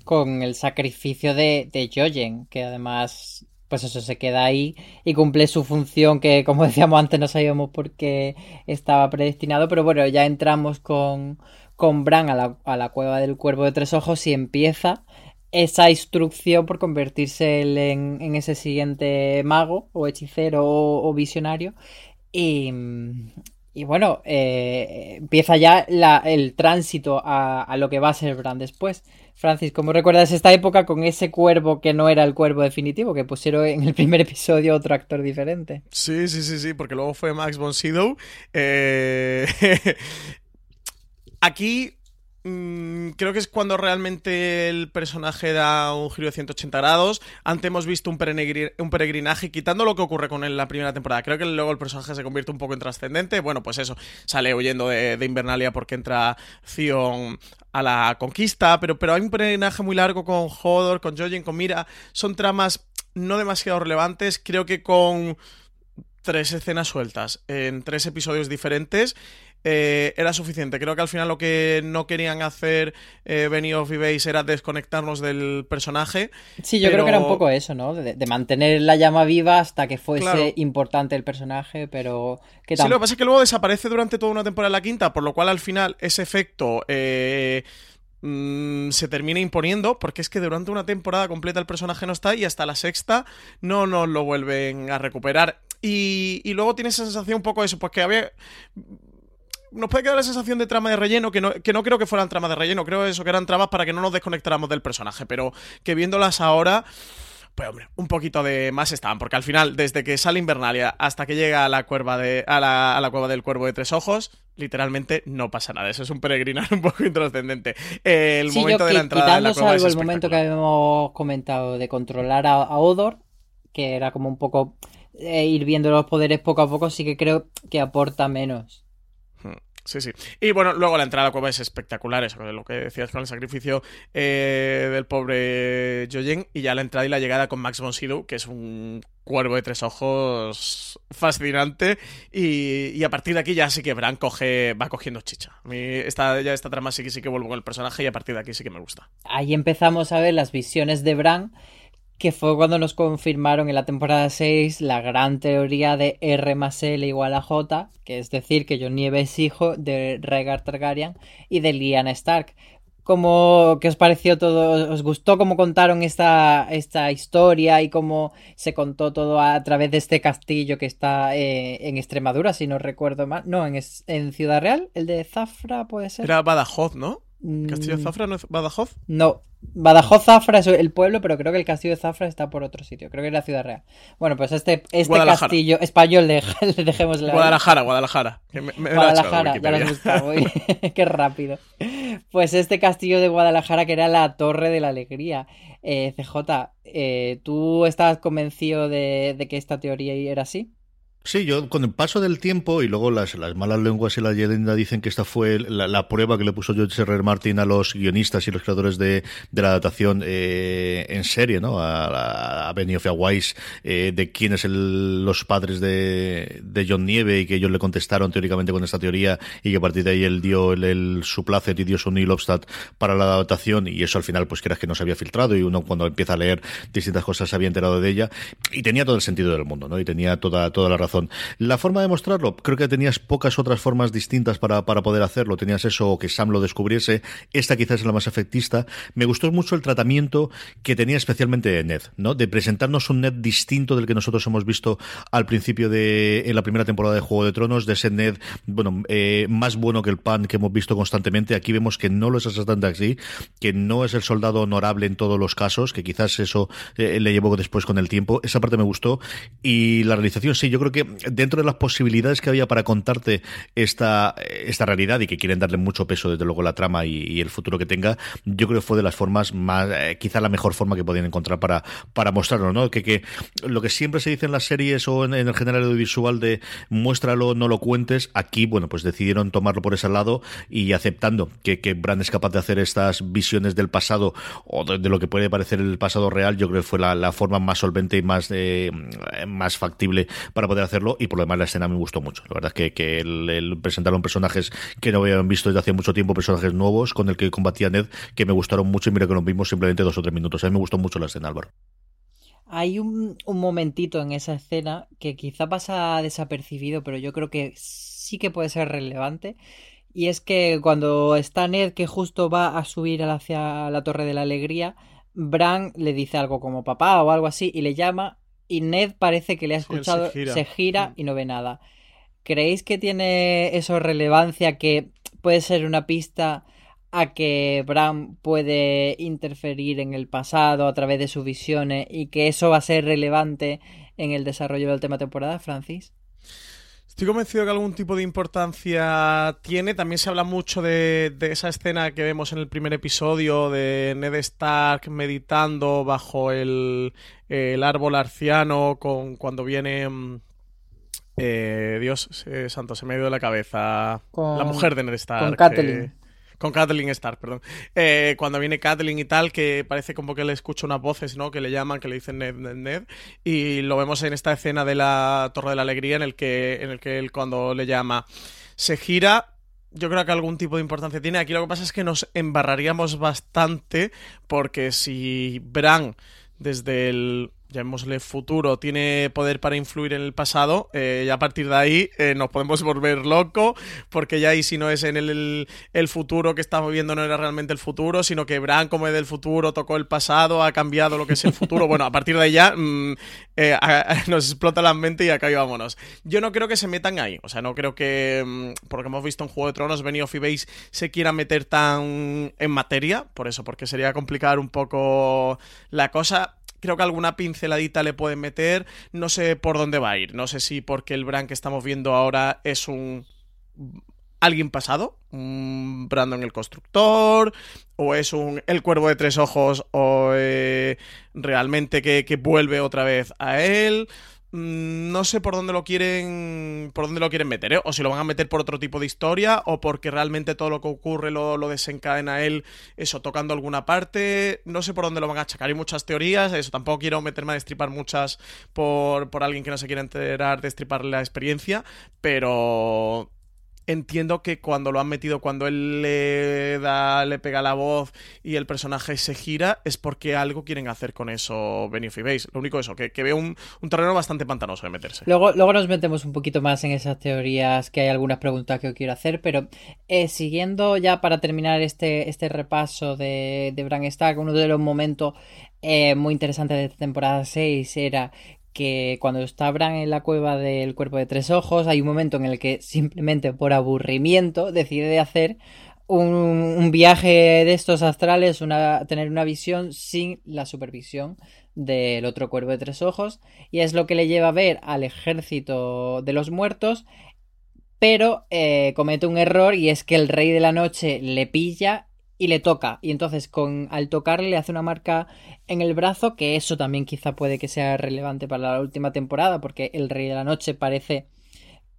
Con el sacrificio de, de Jojen, que además pues eso se queda ahí y cumple su función que como (laughs) decíamos antes no sabíamos por qué estaba predestinado pero bueno ya entramos con, con Bran a la, a la cueva del cuervo de tres ojos y empieza esa instrucción por convertirse en, en, ese siguiente mago o hechicero o, visionario y, y bueno, eh, empieza ya la, el tránsito a, a, lo que va a ser Bran después. Francis, ¿cómo recuerdas esta época con ese cuervo que no era el cuervo definitivo, que pusieron en el primer episodio otro actor diferente? Sí, sí, sí, sí, porque luego fue Max von Sydow. Eh... (laughs) Aquí creo que es cuando realmente el personaje da un giro de 180 grados. Antes hemos visto un, peregrinaje, quitando lo que ocurre con él en la primera temporada. Creo que luego el personaje se convierte un poco en trascendente. Bueno, pues eso, sale huyendo de, Invernalia porque entra Theon a la conquista. Pero, pero hay un peregrinaje muy largo con Hodor, con Jojen, con Mira. Son tramas no demasiado relevantes. Creo que con tres escenas sueltas en tres episodios diferentes eh, era suficiente. Creo que al final lo que no querían hacer eh, Benioff y Base era desconectarnos del personaje. Sí, yo creo que era un poco eso, ¿no? De, mantener la llama viva hasta que fuese importante el personaje, pero... ¿qué Sí, lo que pasa es que luego desaparece durante toda una temporada en la quinta, por lo cual al final ese efecto... Eh, mm, se termina imponiendo porque es que durante una temporada completa el personaje no está y hasta la sexta no nos lo vuelven a recuperar. Y, y luego tiene esa sensación un poco eso, pues que había nos puede quedar la sensación de trama de relleno, que no, que no creo que fueran tramas de relleno, creo eso, que eran tramas para que no nos desconectáramos del personaje, pero que viéndolas ahora... Pues hombre, un poquito de más estaban, porque al final, desde que sale Invernalia hasta que llega a la, cuerva de, a la, a la cueva del cuervo de tres ojos, literalmente no pasa nada. Eso es un peregrinar (laughs) un poco intrascendente. El momento de la entrada de la cueva el momento que habíamos comentado de controlar a, Odor, que era como un poco eh, ir viendo los poderes poco a poco, sí que creo que aporta menos. Sí, sí. Y bueno, luego la entrada a la cueva es espectacular, eso, lo que decías con el sacrificio eh, del pobre Jojen, y ya la entrada y la llegada con Max von Sydow, que es un cuervo de tres ojos fascinante, y, a partir de aquí ya sí que Bran coge, va cogiendo chicha. A mí esta, ya esta trama sí que sí que vuelvo con el personaje y a partir de aquí sí que me gusta. Ahí empezamos a ver las visiones de Bran que fue cuando nos confirmaron en la temporada 6 la gran teoría de R más L igual a J, que es decir, que Jon Nieve es hijo de Rhaegar Targaryen y de Lyanna Stark. ¿Cómo, ¿Qué os pareció todo? ¿Os gustó cómo contaron esta, esta historia y cómo se contó todo a través de este castillo que está eh, en Extremadura, si no recuerdo mal? No, en, en Ciudad Real, el de Zafra puede ser. Era Badajoz, ¿no? ¿Castillo mm. Zafra no es Badajoz? No, Badajoz Zafra es el pueblo, pero creo que el castillo de Zafra está por otro sitio. Creo que es la ciudad real. Bueno, pues este, este castillo español, de, (laughs) dejémosle. Guadalajara, Guadalajara. Guadalajara, ya lo has buscado. (laughs) Qué rápido. Pues este castillo de Guadalajara, que era la Torre de la Alegría. Eh, CJ, eh, ¿tú estabas convencido de, de que esta teoría era así? Sí, yo con el paso del tiempo y luego las, las malas lenguas y la leyenda dicen que esta fue la, prueba que le puso George R. Martin a los guionistas y los creadores de, la adaptación eh, en serie, ¿no? A, a Benioff y a Weiss eh, de quiénes son los padres de, de John Nieve y que ellos le contestaron teóricamente con esta teoría y que a partir de ahí él dio el, el su placet y dio su Neil para la adaptación y eso al final pues creas que no se había filtrado y uno cuando empieza a leer distintas cosas se había enterado de ella y tenía todo el sentido del mundo, ¿no? Y tenía toda, toda la razón la forma de mostrarlo, creo que tenías pocas otras formas distintas para, para poder hacerlo. Tenías eso o que Sam lo descubriese. Esta quizás es la más efectista. Me gustó mucho el tratamiento que tenía especialmente Ned, ¿no? De presentarnos un Ned distinto del que nosotros hemos visto al principio de en la primera temporada de Juego de Tronos, de ese Ned, bueno, eh, más bueno que el pan que hemos visto constantemente. Aquí vemos que no lo es exactamente así, que no es el soldado honorable en todos los casos, que quizás eso eh, le llevó después con el tiempo. Esa parte me gustó. Y la realización, sí, yo creo que dentro de las posibilidades que había para contarte esta, esta realidad y que quieren darle mucho peso, desde luego, la trama y, el futuro que tenga, yo creo que fue de las formas más, eh, quizá la mejor forma que podían encontrar para, para mostrarlo, ¿no? Que, que lo que siempre se dice en las series o en, el general audiovisual de muéstralo, no lo cuentes, aquí, bueno, pues decidieron tomarlo por ese lado y aceptando que, que Brand es capaz de hacer estas visiones del pasado o de, lo que puede parecer el pasado real, yo creo que fue la, forma más solvente y más, eh, más factible para poder y por lo demás la escena me gustó mucho. La verdad es que, el, presentaron personajes que no habían visto desde hace mucho tiempo, personajes nuevos con el que combatía Ned, que me gustaron mucho y mira que nos vimos simplemente dos o tres minutos. A mí me gustó mucho la escena, Álvaro. Hay un, un, momentito en esa escena que quizá pasa desapercibido, pero yo creo que sí que puede ser relevante. Y es que cuando está Ned, que justo va a subir hacia la Torre de la Alegría, Bran le dice algo como papá o algo así y le llama y Ned parece que le ha escuchado, se gira, mm. y no ve nada. ¿Creéis que tiene eso relevancia que puede ser una pista a que Bran puede interferir en el pasado a través de sus visiones y que eso va a ser relevante en el desarrollo del tema temporada, Francis? Estoy convencido que algún tipo de importancia tiene. También se habla mucho de, esa escena que vemos en el primer episodio de Ned Stark meditando bajo el, árbol arciano con, cuando viene... Mm, eh, Dios eh, santo, se me ha ido de la cabeza. la mujer de Ned Stark. Con con Kathleen Stark, perdón. Eh, cuando viene Kathleen y tal, que parece como que le escucha unas voces, ¿no? Que le llaman, que le dicen Ned, Ned, Ned. Y lo vemos en esta escena de la Torre de la Alegría en el que, en el que él cuando le llama se gira yo creo que algún tipo de importancia tiene. Aquí lo que pasa es que nos embarraríamos bastante porque si Bran desde el llamémosle futuro, tiene poder para influir en el pasado, eh, y a partir de ahí eh, nos podemos volver loco, porque ya ahí si no es en el, el, futuro que estamos viendo no era realmente el futuro, sino que Bran, como es del futuro, tocó el pasado, ha cambiado lo que es el futuro. bueno, a partir de ahí ya mm, eh, nos explota la mente y acá vámonos. Yo no creo que se metan ahí, o sea, no creo que, mm, porque hemos visto en Juego de Tronos, Benioff y Base se quiera meter tan en materia, por eso, porque sería complicar un poco la cosa creo que alguna pinceladita le pueden meter. No sé por dónde va a ir. No sé si porque el Bran que estamos viendo ahora es un alguien pasado, un Brandon el constructor, o es un el cuervo de tres ojos, o eh, realmente que, que, vuelve otra vez a él. Mm, no sé por dónde lo quieren por dónde lo quieren meter, ¿eh? o si lo van a meter por otro tipo de historia o porque realmente todo lo que ocurre lo, desencadena él, eso, tocando alguna parte, no sé por dónde lo van a achacar, hay muchas teorías, eso, tampoco quiero meterme a destripar muchas por, por alguien que no se quiera enterar, destripar la experiencia, pero entiendo que cuando lo han metido, cuando él le da, le pega la voz y el personaje se gira, es porque algo quieren hacer con eso Benioff y. Lo único eso, que, que veo un, terreno bastante pantanoso de meterse. Luego, luego nos metemos un poquito más en esas teorías, que hay algunas preguntas que yo quiero hacer, pero eh, siguiendo ya para terminar este, este repaso de, de Bran Stark, uno de los momentos eh, muy interesantes de esta temporada 6 era que cuando está Bran en la cueva del cuerpo de tres ojos, hay un momento en el que simplemente por aburrimiento decide hacer un, viaje de estos astrales, tener una visión sin la supervisión del otro cuervo de tres ojos, y es lo que le lleva a ver al ejército de los muertos, pero eh, comete un error y es que el rey de la noche le pilla y le toca. Y entonces con al tocarle le hace una marca en el brazo, que eso también quizá puede que sea relevante para la última temporada, porque el Rey de la Noche parece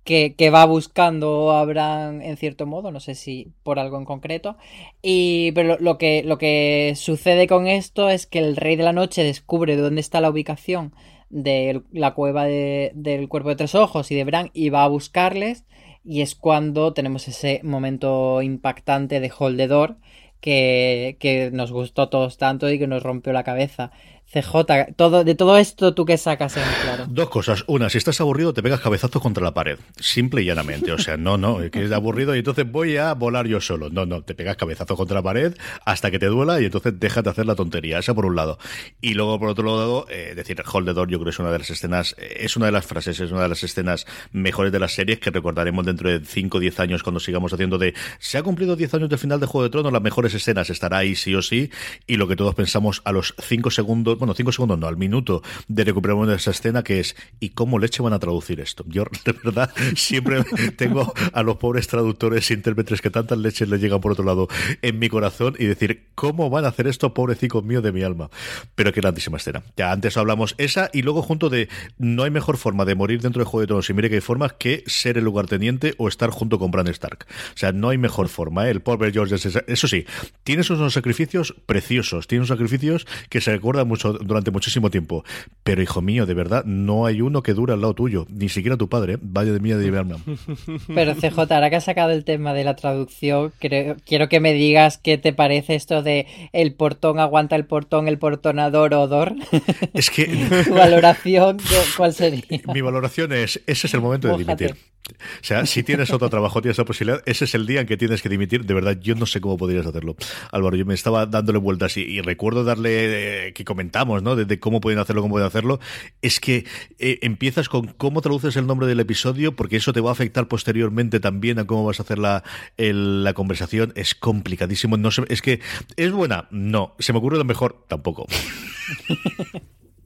que, va buscando a Bran en cierto modo, no sé si por algo en concreto. Y pero lo, que, lo que sucede con esto es que el Rey de la Noche descubre dónde está la ubicación de la cueva del cuerpo de tres ojos y de Bran y va a buscarles. Y es cuando tenemos ese momento impactante de Holdedor que, que nos gustó a todos tanto y que nos rompió la cabeza. CJ, todo, de todo esto, ¿tú qué sacas en claro? Dos cosas. Una, si estás aburrido, te pegas cabezazos contra la pared. Simple y llanamente. O sea, no, no, que es aburrido y entonces voy a volar yo solo. No, no, te pegas cabezazos contra la pared hasta que te duela y entonces déjate hacer la tontería. Esa por un lado. Y luego, por otro lado, eh, decir, Hold the Door, yo creo que es una de las escenas, es una de las frases, es una de las escenas mejores de las series que recordaremos dentro de 5 o 10 años cuando sigamos haciendo de, se ha cumplido 10 años del final de Juego de Tronos, las mejores escenas estará ahí sí o sí. Y lo que todos pensamos a los 5 segundos bueno, cinco segundos no, al minuto de recuperar esa escena que es ¿y cómo leche van a traducir esto? Yo, (laughs) de verdad, siempre tengo a los pobres traductores e intérpretes que tantas leches le llegan por otro lado en mi corazón y decir, ¿cómo van a hacer esto, pobrecicos míos de mi alma? Pero qué grandísima escena. Ya antes hablamos esa y luego junto de no hay mejor forma de morir dentro de Juego de Tronos y mire que hay formas que ser el lugarteniente o estar junto con Bran Stark. O sea, no hay mejor forma. ¿eh? El pobre George, eso sí, tienes unos sacrificios preciosos, tienes unos sacrificios que se recuerdan mucho durante muchísimo tiempo. Pero hijo mío, de verdad, no hay uno que dure al lado tuyo, ni siquiera tu padre. Vaya de mía de llevarme. (laughs) Pero CJ, ahora que has sacado el tema de la traducción, quiero que me digas qué te parece esto de el portón aguanta el portón, el portonador odor. (laughs) Es que. ¿Tu (laughs) valoración cuál sería? Mi valoración es: ese es el momento de dimitir. O sea, si tienes otro trabajo, tienes la posibilidad, ese es el día en que tienes que dimitir. De verdad, yo no sé cómo podrías hacerlo. Álvaro, yo me estaba dándole vueltas y, recuerdo darle, eh, que comentamos, ¿no? De, cómo pueden hacerlo, cómo pueden hacerlo. Es que eh, empiezas con cómo traduces el nombre del episodio, porque eso te va a afectar posteriormente también a cómo vas a hacer la, la conversación. Es complicadísimo. No sé, es que, ¿es buena? No. ¿Se me ocurre lo mejor? Tampoco.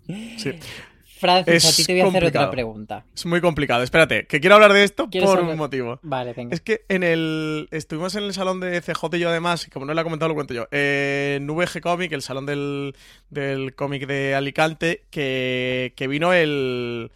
(laughs) sí. Francis, a ti te voy a hacer otra pregunta. Es muy complicado. Espérate, que quiero hablar de esto por un motivo. Vale, venga. Es que en el. Estuvimos en el salón de CJ y yo, además, y como no le he comentado, lo cuento yo. en VG Comic, el salón del, del cómic de Alicante, que, que vino el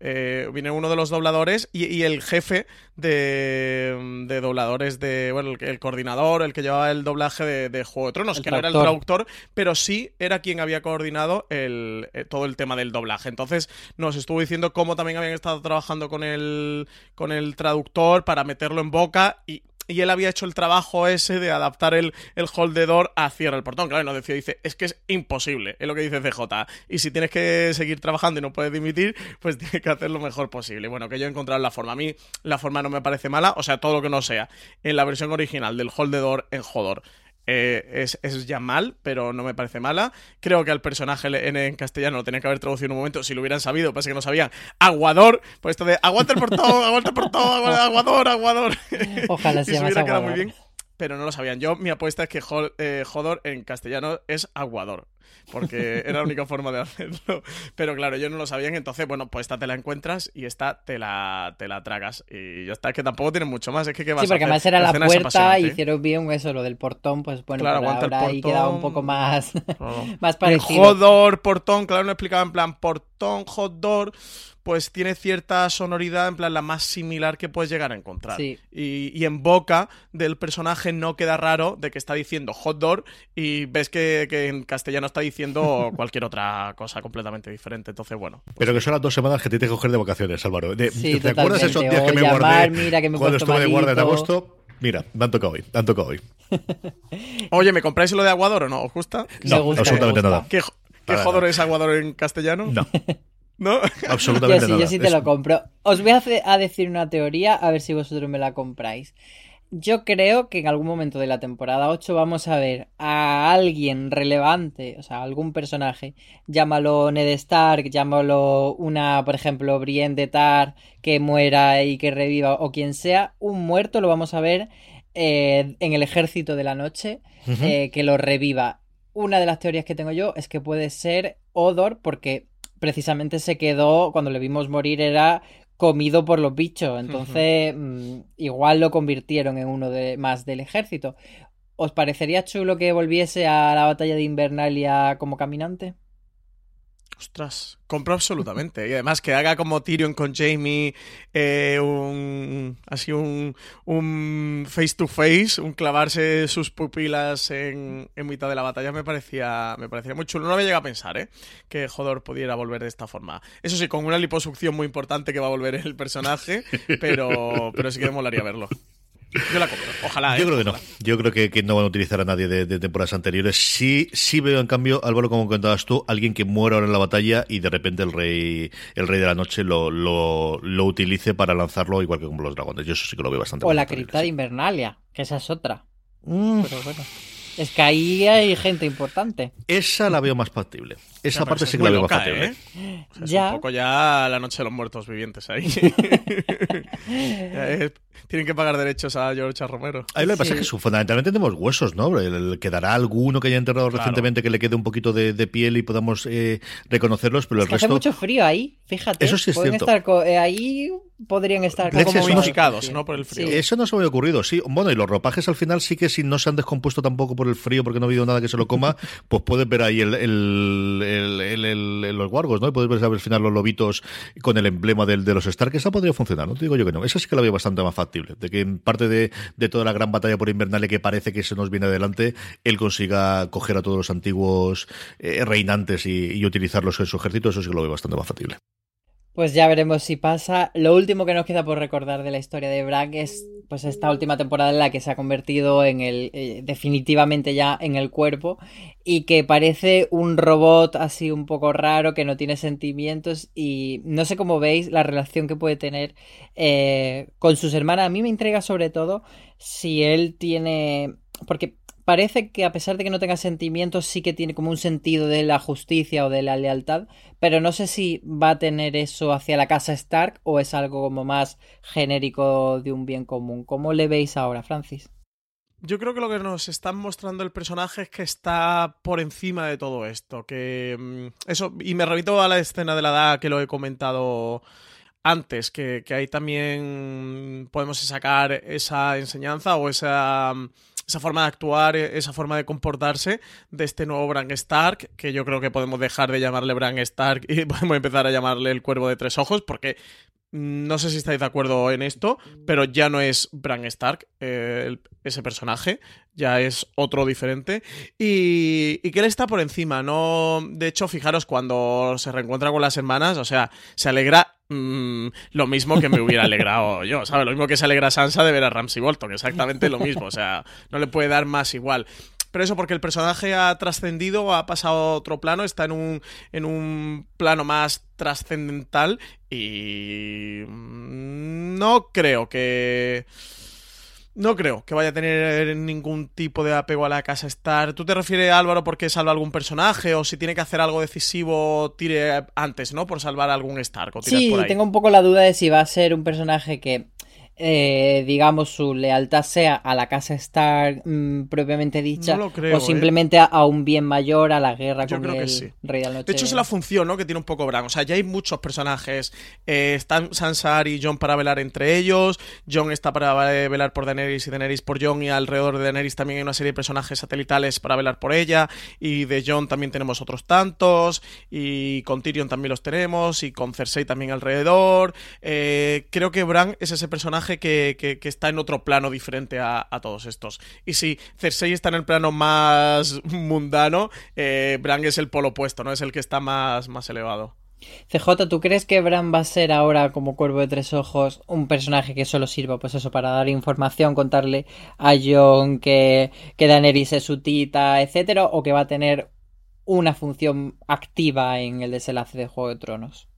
eh, viene uno de los dobladores y, el jefe de, dobladores de. Bueno, el, coordinador, el que llevaba el doblaje de, Juego de Tronos, que no era el traductor, pero sí era quien había coordinado el, eh, todo el tema del doblaje. Entonces nos estuvo diciendo cómo también habían estado trabajando con el, con el traductor para meterlo en boca y y él había hecho el trabajo ese de adaptar el, el holdedor a cierre el portón. Claro, y nos decía, dice, es que es imposible, es lo que dice CJ. Y si tienes que seguir trabajando y no puedes dimitir, pues (laughs) tienes que hacer lo mejor posible. Bueno, que yo he encontrado la forma. A mí la forma no me parece mala, o sea, todo lo que no sea en la versión original del holdedor en Jodor eh, es, ya mal, pero no me parece mala. Creo que al personaje en, castellano lo tenía que haber traducido en un momento, si lo hubieran sabido, pasa que no sabían. Aguador, pues esto de (laughs) aguanta el portón, aguanta el portón, aguador, aguador. (laughs) Ojalá (laughs) se hubiera quedado muy bien pero no lo sabían. Yo, mi apuesta es que eh, Jodor en castellano es aguador porque era la única forma de hacerlo. Pero claro, ellos no lo sabían, entonces, bueno, pues esta te la encuentras y esta te la, te la tragas. Y ya está, que tampoco tiene mucho más, es que ¿qué vas Sí, porque además era la, puerta y hicieron bien eso, lo del portón, pues bueno, claro, ahora ahí quedaba un poco más, (laughs) más parecido. El jodor, portón, claro, no explicaba en plan portón, jodor pues tiene cierta sonoridad, en plan la más similar que puedes llegar a encontrar. Y, en boca del personaje no queda raro de que está diciendo hot dog y ves que, en castellano está diciendo (laughs) cualquier otra cosa completamente diferente. Entonces, bueno. Pues Pero que son las dos semanas que tienes que coger de vacaciones, Álvaro. ¿Te acuerdas esos días que me guardé mira, que me cuando estuve de guardia en agosto? Mira, me han tocado hoy, me han tocado hoy. (laughs) Oye, ¿me compráis lo de Aguador o no? ¿Os gusta? No, absolutamente nada. ¿Qué, qué jodor es Aguador en castellano? No. (laughs) ¿No? (laughs) Absolutamente yo sí, nada. Yo sí te lo compro. Os voy a, decir una teoría, a ver si vosotros me la compráis. Yo creo que en algún momento de la temporada 8 vamos a ver a alguien relevante, o sea, algún personaje, llámalo Ned Stark, llámalo una, por ejemplo, Brienne de Tar, que muera y que reviva, o quien sea, un muerto lo vamos a ver eh, en el ejército de la noche, eh, que lo reviva. Una de las teorías que tengo yo es que puede ser Odor, porque precisamente se quedó, cuando le vimos morir, era comido por los bichos. Entonces, mm, igual lo convirtieron en uno de, más del ejército. ¿Os parecería chulo que volviese a la batalla de Invernalia como caminante? Ostras, compro absolutamente. Y además que haga como Tyrion con Jamie, eh, un, así un, un face to face, un clavarse sus pupilas en, en, mitad de la batalla, me parecía, me parecía muy chulo. No había llegado a pensar, ¿eh? Que Jodor pudiera volver de esta forma. Eso sí, con una liposucción muy importante que va a volver el personaje, pero, pero sí que me molaría verlo. Yo la compro, ojalá. Yo ¿eh? creo que no. Yo creo que, no van a utilizar a nadie de, temporadas anteriores. Sí, sí veo, en cambio, Álvaro, como contabas tú, alguien que muera ahora en la batalla y de repente el rey el rey de la noche lo, lo, lo utilice para lanzarlo igual que como los dragones. Yo eso sí que lo veo bastante. O la cripta de Invernalia, que esa es otra. Mm. Pero bueno. Es que ahí hay gente importante. Esa la veo más factible. Esa parte sí que la veo más factible. ya. un poco ya la noche de los muertos vivientes ahí. (laughs) (laughs) tienen que pagar derechos a George A. Romero. Ahí lo que pasa es que su- fundamentalmente tenemos huesos, ¿no? El- el- quedará alguno que haya enterrado Claro. recientemente que le quede un poquito de, de piel y podamos eh, reconocerlos, pero Es el que hace resto. mucho frío ahí, fíjate. Eso sí es Pueden cierto. estar co- eh, ahí podrían estar Como momificados, ¿no? Por el frío. Sí. Eso no se me había ocurrido, sí. Bueno, y los ropajes al final sí que si no se han descompuesto tampoco por el frío, porque no ha habido nada que se lo coma, pues puedes ver ahí el, el- el- los guargos, ¿no? Y puedes ver al final los lobitos con el emblema del, de los Stark. Esa podría funcionar, no te digo yo que no. Esa sí que la veo bastante más factible. De que en parte de, toda la gran batalla por Invernale que parece que se nos viene adelante, él consiga coger a todos los antiguos eh, reinantes y, utilizarlos en su ejército, eso sí que lo veo bastante más factible. Pues ya veremos si pasa. Lo último que nos queda por recordar de la historia de Bran es pues esta última temporada en la que se ha convertido en el eh, definitivamente ya en el cuerpo y que parece un robot así un poco raro que no tiene sentimientos y no sé cómo veis la relación que puede tener eh, con sus hermanas. A mí me intriga sobre todo si él tiene porque parece que a pesar de que no tenga sentimientos, sí que tiene como un sentido de la justicia o de la lealtad, pero no sé si va a tener eso hacia la casa Stark o es algo como más genérico de un bien común. ¿Cómo le veis ahora, Francis? Yo creo que lo que nos están mostrando el personaje es que está por encima de todo esto. Que mm, eso, y me remito a la escena de la edad que lo he comentado antes, que, que ahí también podemos sacar esa enseñanza o esa, mm, esa forma de actuar, eh, esa forma de comportarse de este nuevo Bran Stark, que yo creo que podemos dejar de llamarle Bran Stark y (laughs) podemos empezar a llamarle el Cuervo de Tres Ojos, porque no sé si estáis de acuerdo en esto, pero ya no es Bran Stark eh, ese personaje, ya es otro diferente. Y, y que él está por encima, ¿no? De hecho, fijaros, cuando se reencuentra con las hermanas, o sea, se alegra mm, lo mismo que me hubiera alegrado (laughs) yo, ¿sabes? Lo mismo que se alegra Sansa de ver a Ramsay Bolton, exactamente lo mismo, o sea, no le puede dar más igual. Pero eso porque el personaje ha trascendido, ha pasado a otro plano, está en un, en un plano más trascendental y mm, no creo que... No creo que vaya a tener ningún tipo de apego a la casa Star. ¿Tú te refieres, Álvaro, porque salva algún personaje o si tiene que hacer algo decisivo, tire antes, ¿no? Por salvar a algún Stark o Sí, por ahí. tengo un poco la duda de si va a ser un personaje que, eh, digamos, su lealtad sea a la casa Stark mm, propiamente dicha No lo creo, o simplemente a, a un bien mayor, a la guerra Yo con creo que el sí. Rey de la Noche. De hecho, es la función, ¿no? Que tiene un poco Bran. O sea, ya hay muchos personajes. Eh, están Sansa y Jon para velar entre ellos. Jon está para eh, velar por Daenerys y Daenerys por Jon. Y alrededor de Daenerys también hay una serie de personajes satelitales para velar por ella. Y de Jon también tenemos otros tantos. Y con Tyrion también los tenemos. Y con Cersei también alrededor. Eh, creo que Bran es ese personaje que, está en otro plano diferente a, a todos estos. Y si Cersei está en el plano más mundano, eh, Bran es el polo opuesto, ¿no? Es el que está más, más elevado. CJ, ¿tú crees que Bran va a ser ahora como Cuervo de Tres Ojos un personaje que solo sirva, pues eso, para dar información, contarle a Jon que, que Daenerys es su tita, etcétera, o que va a tener una función activa en el desenlace de Juego de Tronos?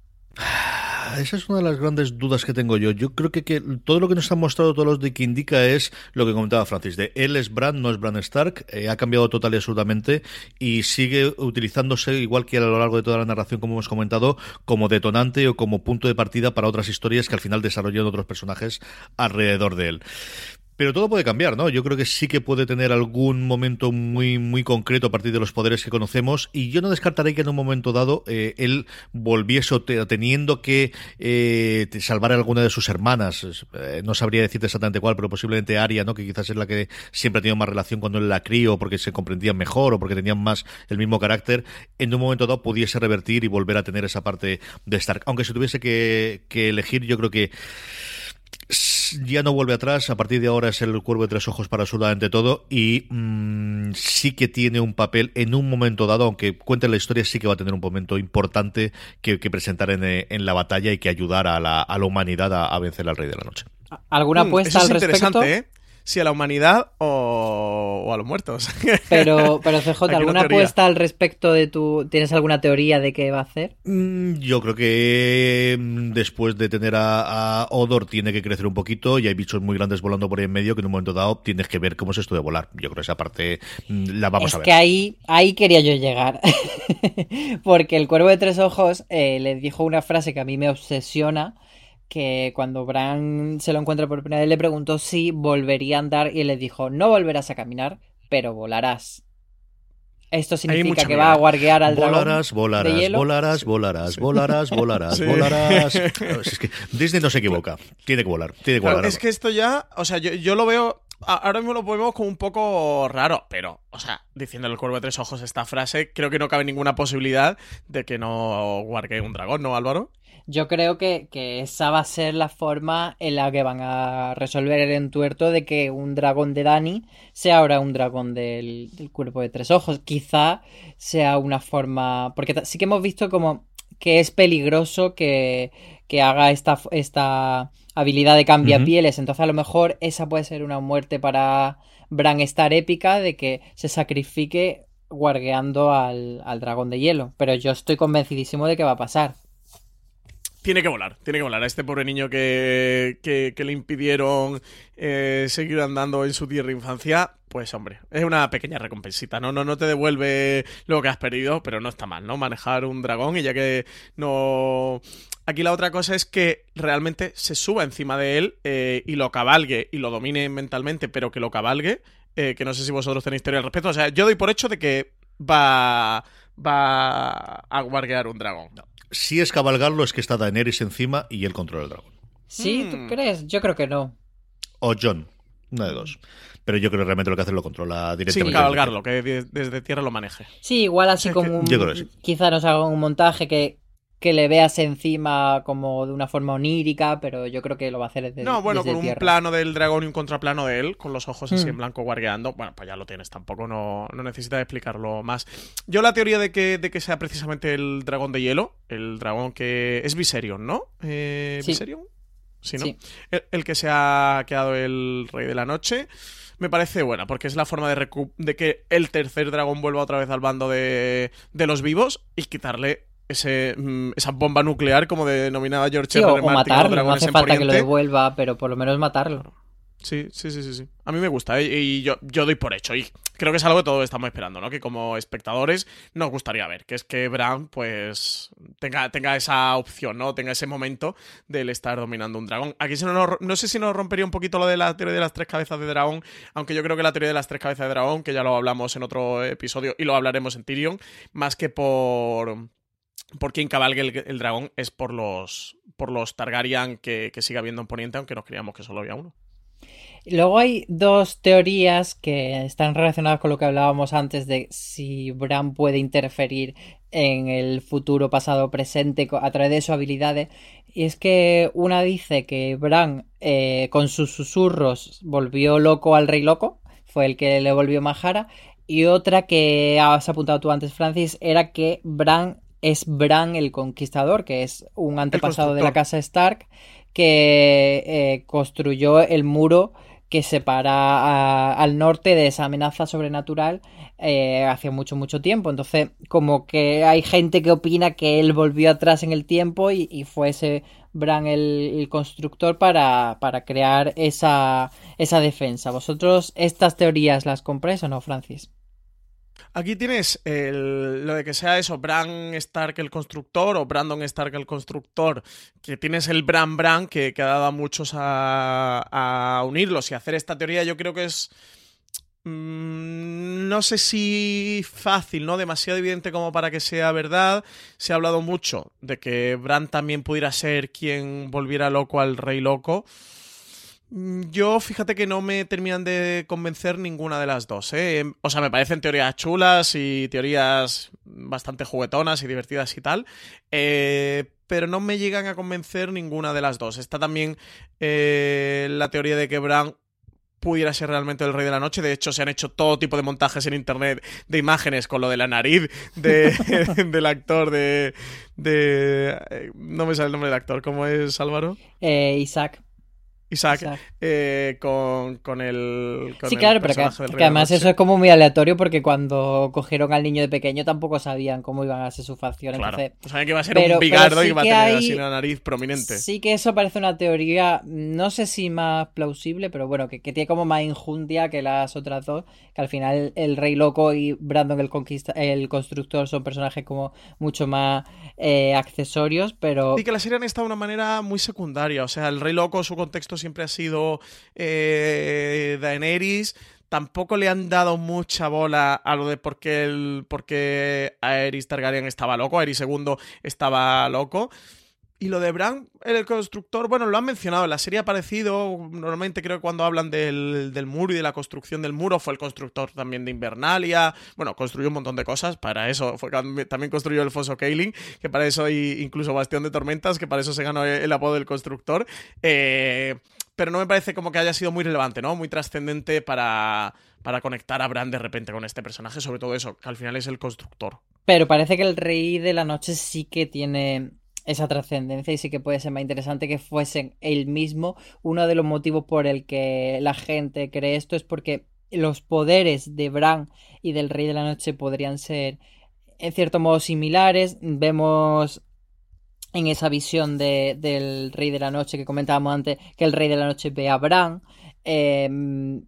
Esa es una de las grandes dudas que tengo yo. Yo creo que, que todo lo que nos han mostrado todos los de que indica es lo que comentaba Francis, de él es Bran, no es Bran Stark, eh, ha cambiado total y absolutamente y sigue utilizándose, igual que a lo largo de toda la narración, como hemos comentado, como detonante o como punto de partida para otras historias que al final desarrollan otros personajes alrededor de él. Pero todo puede cambiar, ¿no? Yo creo que sí que puede tener algún momento muy, muy concreto a partir de los poderes que conocemos. Y yo no descartaré que en un momento dado eh, él volviese teniendo que eh, salvar a alguna de sus hermanas. Eh, no sabría decirte exactamente cuál, pero posiblemente Aria, ¿no? Que quizás es la que siempre ha tenido más relación cuando él la crió, porque se comprendían mejor o porque tenían más el mismo carácter. En un momento dado pudiese revertir y volver a tener esa parte de Stark. Aunque si tuviese que elegir, yo creo que ya no vuelve atrás, a partir de ahora es el cuervo de tres ojos para absolutamente todo y mm, sí que tiene un papel en un momento dado, aunque cuente la historia, sí que va a tener un momento importante que, que presentar en, eh, en la batalla y que ayudar a la, a la humanidad a, a vencer al Rey de la Noche. ¿Alguna Mm, apuesta eso es al respecto? interesante, ¿eh? Si a la humanidad o, o a los muertos. (laughs) Pero, pero CJ, ¿alguna apuesta al respecto de tu... ¿Tienes alguna teoría de qué va a hacer? Mm, Yo creo que mm, después de tener a, a Odor tiene que crecer un poquito y hay bichos muy grandes volando por ahí en medio que en un momento dado tienes que ver cómo es esto de volar. Yo creo que esa parte mm, la vamos es a ver. que ahí, ahí quería yo llegar. (laughs) Porque el cuervo de tres ojos eh, le dijo una frase que a mí me obsesiona, que cuando Bran se lo encuentra por primera vez le preguntó si volvería a andar y él le dijo, no volverás a caminar, pero volarás. Esto significa que va a guarguear al dragón. Volarás, volarás, de hielo. volarás, volarás, volarás, volarás, Sí. volarás. (laughs) Es que Disney no se equivoca. Tiene que volar, tiene que Claro, volar. es que esto ya, o sea, yo, yo lo veo, ahora mismo lo vemos como un poco raro, pero, o sea, diciendo el cuervo de tres ojos esta frase, creo que no cabe ninguna posibilidad de que no guargue un dragón, ¿no, Álvaro? Yo creo que, que esa va a ser la forma en la que van a resolver el entuerto de que un dragón de Dani sea ahora un dragón del, del cuerpo de tres ojos. Quizá sea una forma. Porque sí que hemos visto como que es peligroso que, que haga esta, esta habilidad de cambiapieles. Entonces, a lo mejor esa puede ser una muerte para Bran Star épica de que se sacrifique guargueando al, al dragón de hielo. Pero yo estoy convencidísimo de que va a pasar. Tiene que volar, tiene que volar. A este pobre niño que, que, le impidieron eh, seguir andando en su tierra infancia, pues hombre, es una pequeña recompensita, ¿no? No, no te devuelve lo que has perdido, pero no está mal, ¿no? Manejar un dragón y ya que no... Aquí la otra cosa es que realmente se suba encima de él eh, y lo cabalgue y lo domine mentalmente, pero que lo cabalgue, eh, que no sé si vosotros tenéis teoría al respecto. O sea, yo doy por hecho de que va, va a guardear un dragón. Si es cabalgarlo, es que está Daenerys encima y él controla el dragón. ¿Sí? ¿Tú crees? Yo creo que no. O John, una de dos. Pero yo creo que realmente lo que hace es lo controla Sin directamente. cabalgarlo, que de- desde tierra lo maneje. Sí, igual así Sí, como un... Yo creo que sí. Quizá nos haga un montaje que, que le veas encima como de una forma onírica, pero yo creo que lo va a hacer desde No, bueno, desde con un plano del dragón y un contraplano de él, con los ojos así Mm. en blanco guardeando, bueno, pues ya lo tienes, tampoco no, no necesitas explicarlo más. Yo la teoría de que, de que sea precisamente el dragón de hielo, el dragón que es Viserion, ¿no? Eh, Sí. ¿Viserion? Sí, ¿no? Sí. El, el que se ha quedado el rey de la noche. Me parece buena, porque es la forma de, recu- de que el tercer dragón vuelva otra vez al bando de, de los vivos y quitarle ese, mm, esa bomba nuclear, como denominaba George Sí, R. o, R. o Martin, los matarlo, no hace falta que lo devuelva, pero por lo menos matarlo. Sí, sí, sí, sí, sí. A mí me gusta, ¿eh? y yo, yo doy por hecho. Y creo que es algo que todos estamos esperando, ¿no? Que como espectadores nos gustaría ver, que es que Bran, pues, tenga, tenga esa opción, ¿no? Tenga ese momento del estar dominando un dragón. Aquí se nos- no sé si nos rompería un poquito lo de la teoría de las tres cabezas de dragón, aunque yo creo que la teoría de las tres cabezas de dragón, que ya lo hablamos en otro episodio y lo hablaremos en Tyrion, más que por por quien cabalgue el, dragón es por los por los Targaryen que, que sigue habiendo en Poniente, aunque nos creíamos que solo había uno. Luego hay dos teorías que están relacionadas con lo que hablábamos antes de si Bran puede interferir en el futuro, pasado, presente a través de sus habilidades. Y es que una dice que Bran eh, con sus susurros volvió loco al rey loco, fue el que le volvió Majara. Y otra que has apuntado tú antes, Francis, era que Bran es Bran el Conquistador, que es un antepasado de la casa Stark que eh, construyó el muro que separa a- al norte de esa amenaza sobrenatural eh, hace mucho, mucho tiempo. Entonces, como que hay gente que opina que él volvió atrás en el tiempo y, y fue ese Bran el, el constructor para, para crear esa, esa defensa. ¿Vosotros estas teorías las compráis o no, Francis? Aquí tienes el- lo de que sea eso, Bran Stark el constructor o Brandon Stark el constructor, que tienes el Bran Bran que, ha dado a muchos a, a unirlos y hacer esta teoría yo creo que es... mm, no sé si fácil, ¿no? Demasiado evidente como para que sea verdad. Se ha hablado mucho de que Bran también pudiera ser quien volviera loco al rey loco. Mm, Yo, fíjate que no me terminan de convencer ninguna de las dos, ¿eh? O sea, me parecen teorías chulas y teorías bastante juguetonas y divertidas y tal, eh, pero no me llegan a convencer ninguna de las dos. Está también eh, la teoría de que Bran pudiera ser realmente el rey de la noche. De hecho, se han hecho todo tipo de montajes en internet de imágenes con lo de la nariz de- (laughs) del actor de... de eh, no me sale el nombre del actor, ¿cómo es Álvaro? Isaac. Isaac, eh, con, con, el. sí, claro, pero que, además eso es como muy aleatorio porque cuando cogieron al niño de pequeño tampoco sabían cómo iban a ser sus facciones. Claro. sabían que iba a ser un bigardo y iba a tener así la nariz prominente. Sí, que eso parece una teoría, no sé si más plausible, pero bueno, que, tiene como más injundia que las otras dos. Que al final el Rey Loco y Brandon el, conquista, el Constructor son personajes como mucho más eh, accesorios, pero. Sí, que la serie han estado de una manera muy secundaria. O sea, el Rey Loco, su contexto siempre ha sido eh, Daenerys. Tampoco le han dado mucha bola a lo de por qué, el, por Aerys Targaryen estaba loco, Aerys II estaba loco. Y lo de Bran, el constructor, bueno, lo han mencionado, en la serie ha aparecido, normalmente creo que cuando hablan del, del, muro y de la construcción del muro, fue el constructor también de Invernalia, bueno, construyó un montón de cosas, para eso, fue, también construyó el foso Kaling, que para eso hay incluso Bastión de Tormentas, que para eso se ganó el, apodo del constructor. Eh, pero no me parece como que haya sido muy relevante, ¿no? Muy trascendente para, para conectar a Bran de repente con este personaje, sobre todo eso, que al final es el constructor. Pero parece que el Rey de la Noche sí que tiene esa trascendencia y sí que puede ser más interesante que fuesen él mismo. Uno de los motivos por el que la gente cree esto es porque los poderes de Bran y del Rey de la Noche podrían ser en cierto modo similares. Vemos en esa visión de, del Rey de la Noche que comentábamos antes, que el Rey de la Noche ve a Bran. Em,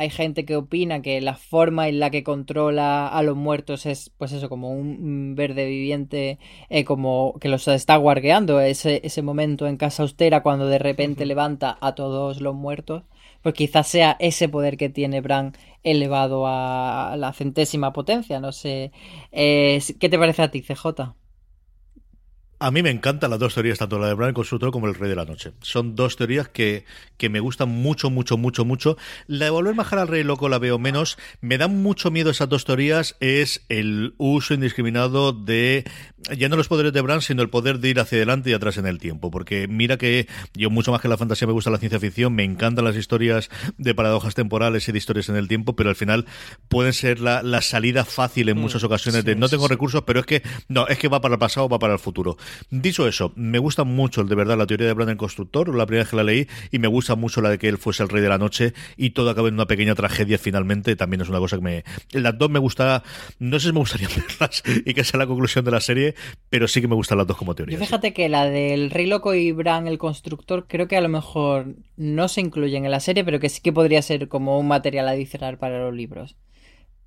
hay gente que opina que la forma en la que controla a los muertos es, pues eso, como un verde viviente, eh, como que los está guardeando ese, ese momento en casa austera cuando de repente levanta a todos los muertos. Pues quizás sea ese poder que tiene Bran elevado a la centésima potencia, no sé. Eh, ¿Qué te parece a ti, CJ? A mí me encantan las dos teorías, tanto la de Brian Constructor como el Rey de la Noche. Son dos teorías que, que me gustan mucho, mucho, mucho, mucho. La de volver a al Rey Loco la veo menos. Me dan mucho miedo esas dos teorías. Es el uso indiscriminado de ya no los poderes de Bran, sino el poder de ir hacia adelante y atrás en el tiempo. Porque mira que yo, mucho más que la fantasía, me gusta la ciencia ficción. Me encantan las historias de paradojas temporales y de historias en el tiempo, pero al final pueden ser la, la salida fácil en mm, muchas ocasiones de no tengo recursos, pero es que no, es que va para el pasado, va para el futuro. Dicho eso, me gusta mucho, de verdad, la teoría de Brandon Constructor, la primera vez que la leí, y me gusta mucho la de que él fuese el rey de la noche y todo acaba en una pequeña tragedia finalmente. También es una cosa que me. Las dos me gusta. No sé si me gustaría (laughs) verlas y que sea la conclusión de la serie, pero sí que me gustan las dos como teoría. fíjate que la del Rey Loco y Bran el Constructor, creo que a lo mejor no se incluyen en la serie, pero que sí que podría ser como un material adicional para los libros.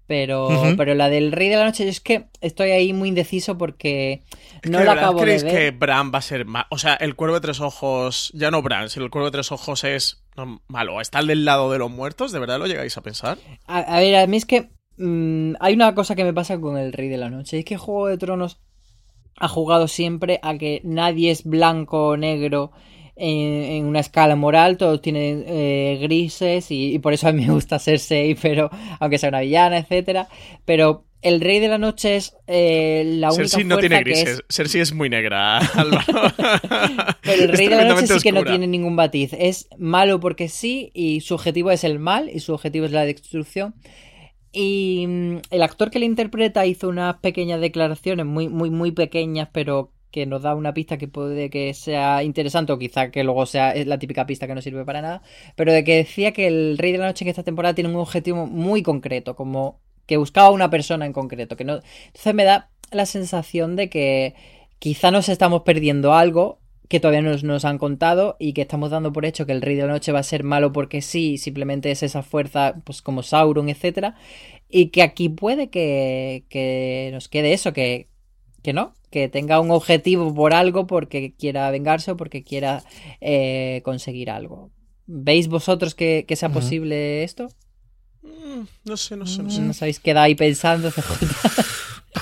Pero, pero la del Rey de la Noche, es que estoy ahí muy indeciso porque no lo acabo de ver. que Bran va a ser malo? O sea, el Cuervo de Tres Ojos, ya no Bran, sino el Cuervo de Tres Ojos es malo. ¿Está del lado de los muertos? ¿De verdad lo llegáis a pensar? A, ver, a mí es que mm, hay una cosa que me pasa con el Rey de la Noche. Es que Juego de Tronos ha jugado siempre a que nadie es blanco o negro en, una escala moral, todos tienen eh, grises y, por eso a mí me gusta Cersei, (laughs) pero aunque sea una villana, etcétera. Pero el Rey de la Noche es eh, la única Cersei no tiene grises. Es... Cersei es muy negra, (laughs) Álvaro. pero el Rey de la Noche sí que no tiene ningún batiz. Es malo porque sí y su objetivo es el mal y su objetivo es la destrucción. Y mm, el actor que le interpreta hizo unas pequeñas declaraciones, muy, muy, muy pequeñas, pero que nos da una pista que puede que sea interesante o quizá que luego sea la típica pista que no sirve para nada, pero de que decía que el Rey de la Noche en esta temporada tiene un objetivo muy concreto, como que buscaba una persona en concreto, que no entonces me da la sensación de que quizá nos estamos perdiendo algo que todavía nos, nos han contado y que estamos dando por hecho que el Rey de la Noche va a ser malo porque sí, simplemente es esa fuerza pues como Sauron, etcétera, y que aquí puede que, que nos quede eso, que que no, que tenga un objetivo por algo, porque quiera vengarse o porque quiera eh, conseguir algo. ¿Veis vosotros que, sea posible esto? Mm, no sé, no sé, no sé. ¿No sabéis quedado ahí pensando, (laughs)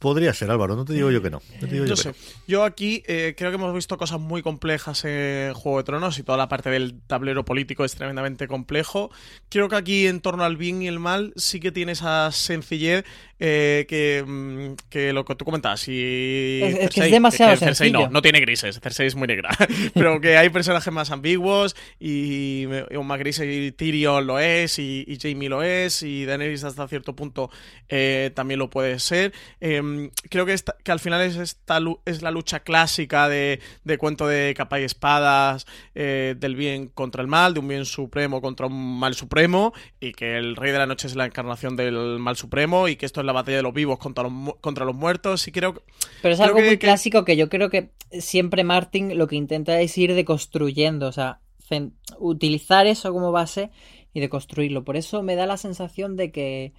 Podría ser, Álvaro, no te digo yo que no. yo, sé. Yo aquí eh, creo que hemos visto cosas muy complejas en Juego de Tronos y toda la parte del tablero político es tremendamente complejo. Creo que aquí en torno al bien y el mal sí que tiene esa sencillez eh, que, mm, que lo que tú comentabas. Y es, es, que es demasiado que Cersei no, no tiene grises. Cersei es muy negra. (laughs) Pero que hay personajes más ambiguos y, y más grises y Tyrion lo es y, y Jamie lo es y Daenerys hasta cierto punto eh, también lo puede ser. Eh, creo que, esta, que al final es, esta, es la lucha clásica de, de cuento de capa y espadas, eh, del bien contra el mal, de un bien supremo contra un mal supremo y que el Rey de la Noche es la encarnación del mal supremo y que esto es la batalla de los vivos contra los, contra los muertos y creo Pero es creo algo que- muy que- clásico que yo creo que siempre Martin lo que intenta es ir deconstruyendo, o sea, utilizar eso como base y deconstruirlo. Por eso me da la sensación de que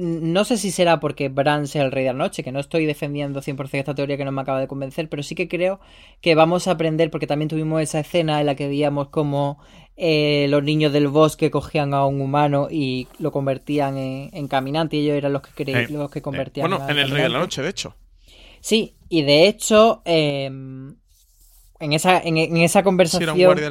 no sé si será porque Bran sea el rey de la noche, que no estoy defendiendo 100% esta teoría que no me acaba de convencer, pero sí que creo que vamos a aprender, porque también tuvimos esa escena en la que veíamos como eh, los niños del bosque cogían a un humano y lo convertían en, en caminante y ellos eran los que, Eh, los que eh, convertían bueno, en el Rey de la. Noche, de hecho. Sí, y de hecho, eh, en, esa, en, en esa conversación,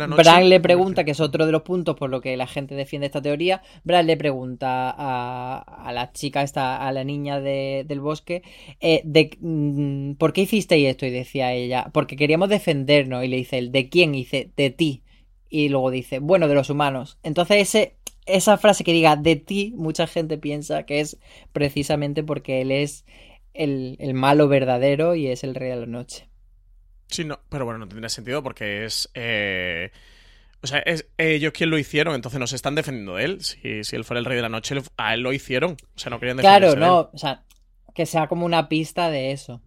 noche. Bran le pregunta, que es otro de los puntos por lo que la gente defiende esta teoría, Bran le pregunta a, a la chica, esta, a la niña de- del bosque, eh, de, mm, ¿por qué hicisteis esto? Y decía ella, porque queríamos defendernos. Y le dice él, ¿de quién? Y dice, de ti. Y luego dice, bueno, de los humanos. Entonces ese, esa frase que diga de ti, mucha gente piensa que es precisamente porque él es el, el malo verdadero y es el rey de la noche. Sí, no, pero bueno, no tendría sentido porque es. eh, o sea, es ellos quien lo hicieron, entonces no se están defendiendo de él. Si, si él fuera el rey de la noche, a él lo hicieron. O sea, no querían defenderse Claro, de él. no, o sea, que sea como una pista de eso.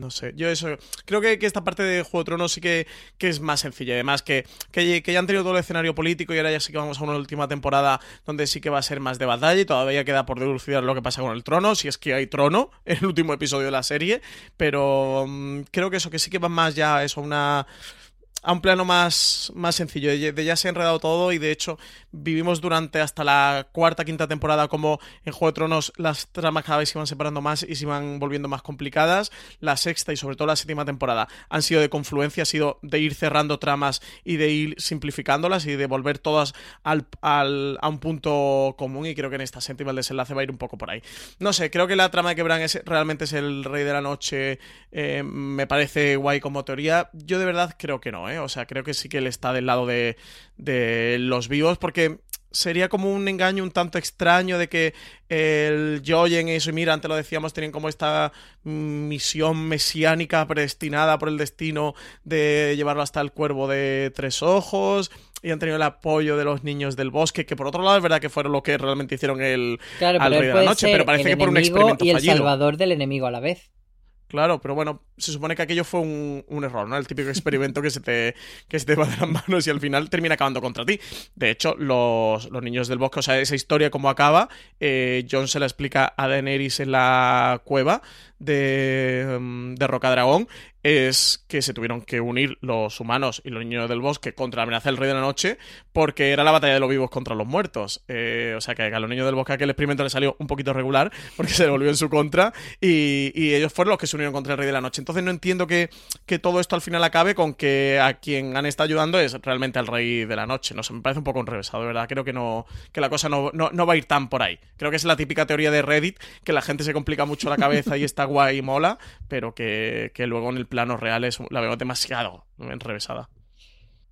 No sé, yo eso. Creo que, esta parte de Juego de Tronos sí que, que es más sencilla. Además, que, que, ya han tenido todo el escenario político y ahora ya sí que vamos a una última temporada donde sí que va a ser más de batalla y todavía queda por dilucidar lo que pasa con el trono, si es que hay trono (laughs) en el último episodio de la serie. Pero mm, creo que eso, que sí que va más ya eso, una a un plano más, más sencillo, de, ya se ha enredado todo y de hecho vivimos durante hasta la cuarta, quinta temporada como en Juego de Tronos las tramas cada vez se iban separando más y se iban volviendo más complicadas. La sexta y sobre todo la séptima temporada han sido de confluencia, ha sido de ir cerrando tramas y de ir simplificándolas y de volver todas al, al- a un punto común y creo que en esta séptima el desenlace va a ir un poco por ahí. No sé, creo que la trama de que Bran es, realmente es el rey de la noche eh, me parece guay como teoría. Yo de verdad creo que no, ¿eh? O sea, creo que sí que él está del lado de, de los vivos porque sería como un engaño un tanto extraño de que el Jojen y mira, antes lo decíamos, tienen como esta mm, misión mesiánica predestinada por el destino de llevarlo hasta el cuervo de tres ojos y han tenido el apoyo de los niños del bosque, que por otro lado es verdad que fueron lo que realmente hicieron el Claro, al Rey de la Noche, pero parece que por un experimento y el fallido. salvador del enemigo a la vez. Claro, pero bueno, se supone que aquello fue un, error, ¿no? El típico experimento que se te, que se te va de las (laughs) manos y al final termina acabando contra ti. De hecho, los, los niños del bosque, o sea, esa historia como acaba, eh, John se la explica a Daenerys en la cueva de, mm, de Rocadragón, es que se tuvieron que unir los humanos y los niños del bosque contra la amenaza del Rey de la Noche porque era la batalla de los vivos contra los muertos. Eh, o sea que a los niños del bosque aquel experimento le salió un poquito regular porque (laughs) se volvió en su contra y, y ellos fueron los que se unieron contra el Rey de la Noche. Entonces no entiendo que, que todo esto al final acabe con que a quien han estado ayudando es realmente al Rey de la Noche. No sé, me parece un poco enrevesado, verdad. Creo que no que la cosa no, no, no va a ir tan por ahí. Creo que es la típica teoría de Reddit que la gente se complica mucho la cabeza y está guay y mola, pero que, que luego en el plano real es, la veo demasiado enrevesada.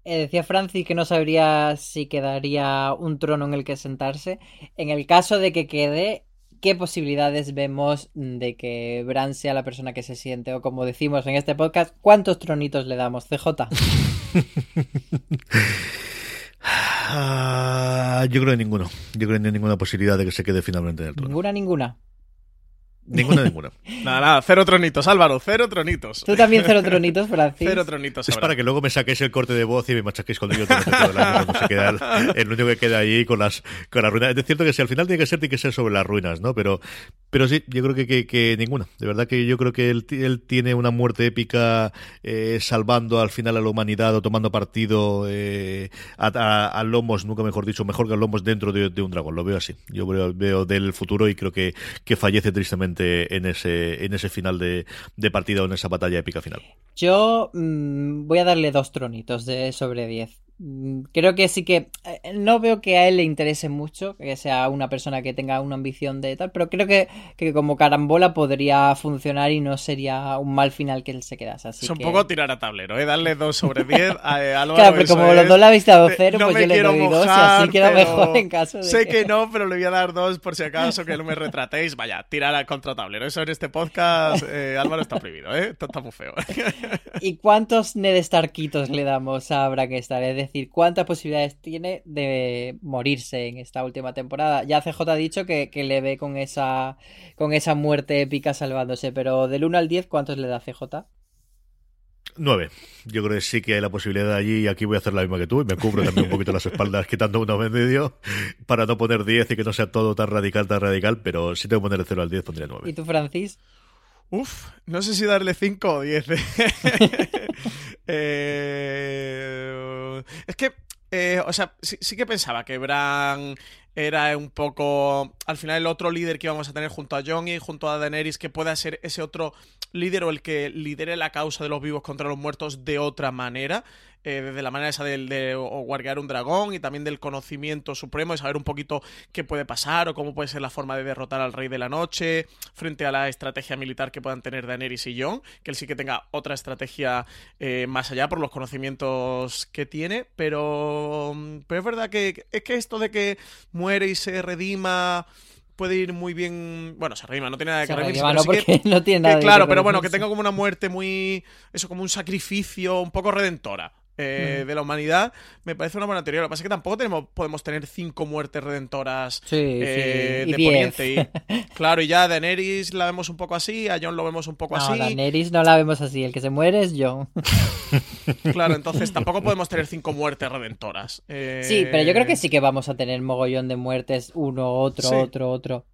Eh, decía Francis que no sabría si quedaría un trono en el que sentarse. En el caso de que quede, ¿qué posibilidades vemos de que Bran sea la persona que se siente? O como decimos en este podcast, ¿cuántos tronitos le damos? CJ. (laughs) Ah, yo creo que ninguno. Yo creo que no hay ninguna posibilidad de que se quede finalmente en el trono. Ninguna, ninguna. Ninguna, (laughs) ninguna. Nada, nada, cero tronitos, Álvaro, cero tronitos. Tú también cero tronitos, Francis. Cero tronitos. Es ahora. para que luego me saquéis el corte de voz y me machaquéis con ello todo el año, cuando se queda el, el único que queda ahí con las, con las ruinas. Es cierto que si al final tiene que ser, tiene que ser sobre las ruinas, ¿no? Pero, pero sí, yo creo que, que, que ninguna. De verdad que yo creo que él, él tiene una muerte épica eh, salvando al final a la humanidad o tomando partido eh, a, a- a lomos, nunca mejor dicho, mejor que a lomos dentro de, de un dragón. Lo veo así. Yo veo, veo del futuro y creo que, que fallece tristemente en ese, en ese final de, de partida o en esa batalla épica final. Yo mm, voy a darle dos tronitos de sobre 10. Mm, creo que sí que eh, no veo que a él le interese mucho, que sea una persona que tenga una ambición de tal, pero creo que, que como carambola podría funcionar y no sería un mal final que él se quedase así. Es un que- poco tirar a tablero, ¿eh? Darle 2 sobre (laughs) 10 a eh, Álvaro. Claro, pero como es los dos la habéis dado de- cero, no pues me yo le doy dos y así queda mejor en caso de Sé que- que no, pero le voy a dar dos por si acaso que no me retratéis. Vaya, tirar a contra tablero. Eso en este podcast, (laughs) eh, Álvaro está prohibido, ¿eh? Esto está muy feo. ¿Y cuántos Ned Starkitos le damos a Stark? Es decir, ¿cuántas posibilidades tiene de morirse en esta última temporada? Ya CJ ha dicho que, que le ve con esa, con esa muerte épica salvándose, pero del 1 al 10, ¿cuántos le da CJ? Nueve. Yo creo que sí que hay la posibilidad allí y aquí voy a hacer la misma que tú y me cubro también un poquito las espaldas quitando uno en medio para no poner 10 y que no sea todo tan radical, tan radical, pero si tengo que poner el 0 al 10 pondría 9. ¿Y tú, Francis? Uf, no sé si darle 5 o 10. (laughs) Eh, es que, eh, o sea, sí, sí que pensaba que Bran era un poco, al final, el otro líder que íbamos a tener junto a Jon y junto a Daenerys, que pueda ser ese otro líder o el que lidere la causa de los vivos contra los muertos de otra manera. Eh, desde la manera esa del, de o guardiar un dragón y también del conocimiento supremo, de saber un poquito qué puede pasar o cómo puede ser la forma de derrotar al Rey de la Noche frente a la estrategia militar que puedan tener Daenerys y Jon, que él sí que tenga otra estrategia eh, más allá por los conocimientos que tiene, pero, pero es verdad que es que esto de que muere y se redima puede ir muy bien. Bueno, se redima, no tiene nada de que redimirse, no, sí que- porque (laughs) no tiene nada que de Claro, que pero bueno, que tenga como una muerte muy. Eso, como un sacrificio un poco redentora. Eh, Mm. de la humanidad, me parece una buena teoría. Lo que pasa es que tampoco tenemos, podemos tener cinco muertes redentoras Sí, eh, sí, de diez. Poniente. Y, (laughs) claro, y ya a Daenerys la vemos un poco así, a Jon lo vemos un poco No, así. Daenerys no la vemos así, el que se muere es Jon. (laughs) Claro, entonces (laughs) tampoco podemos tener cinco muertes redentoras. Eh, Sí, pero yo creo que sí que vamos a tener mogollón de muertes, uno, otro, Sí. otro, otro.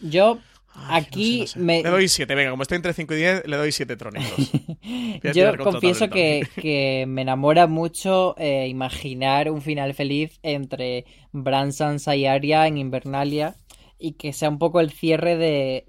Yo Ay, aquí no sé, no sé. me... Le doy 7, venga, como estoy entre 5 y 10, le doy 7 tronitos. (laughs) Yo confieso que, que me enamora mucho eh, imaginar un final feliz entre Bran, Sansa y Arya en Invernalia y que sea un poco el cierre de,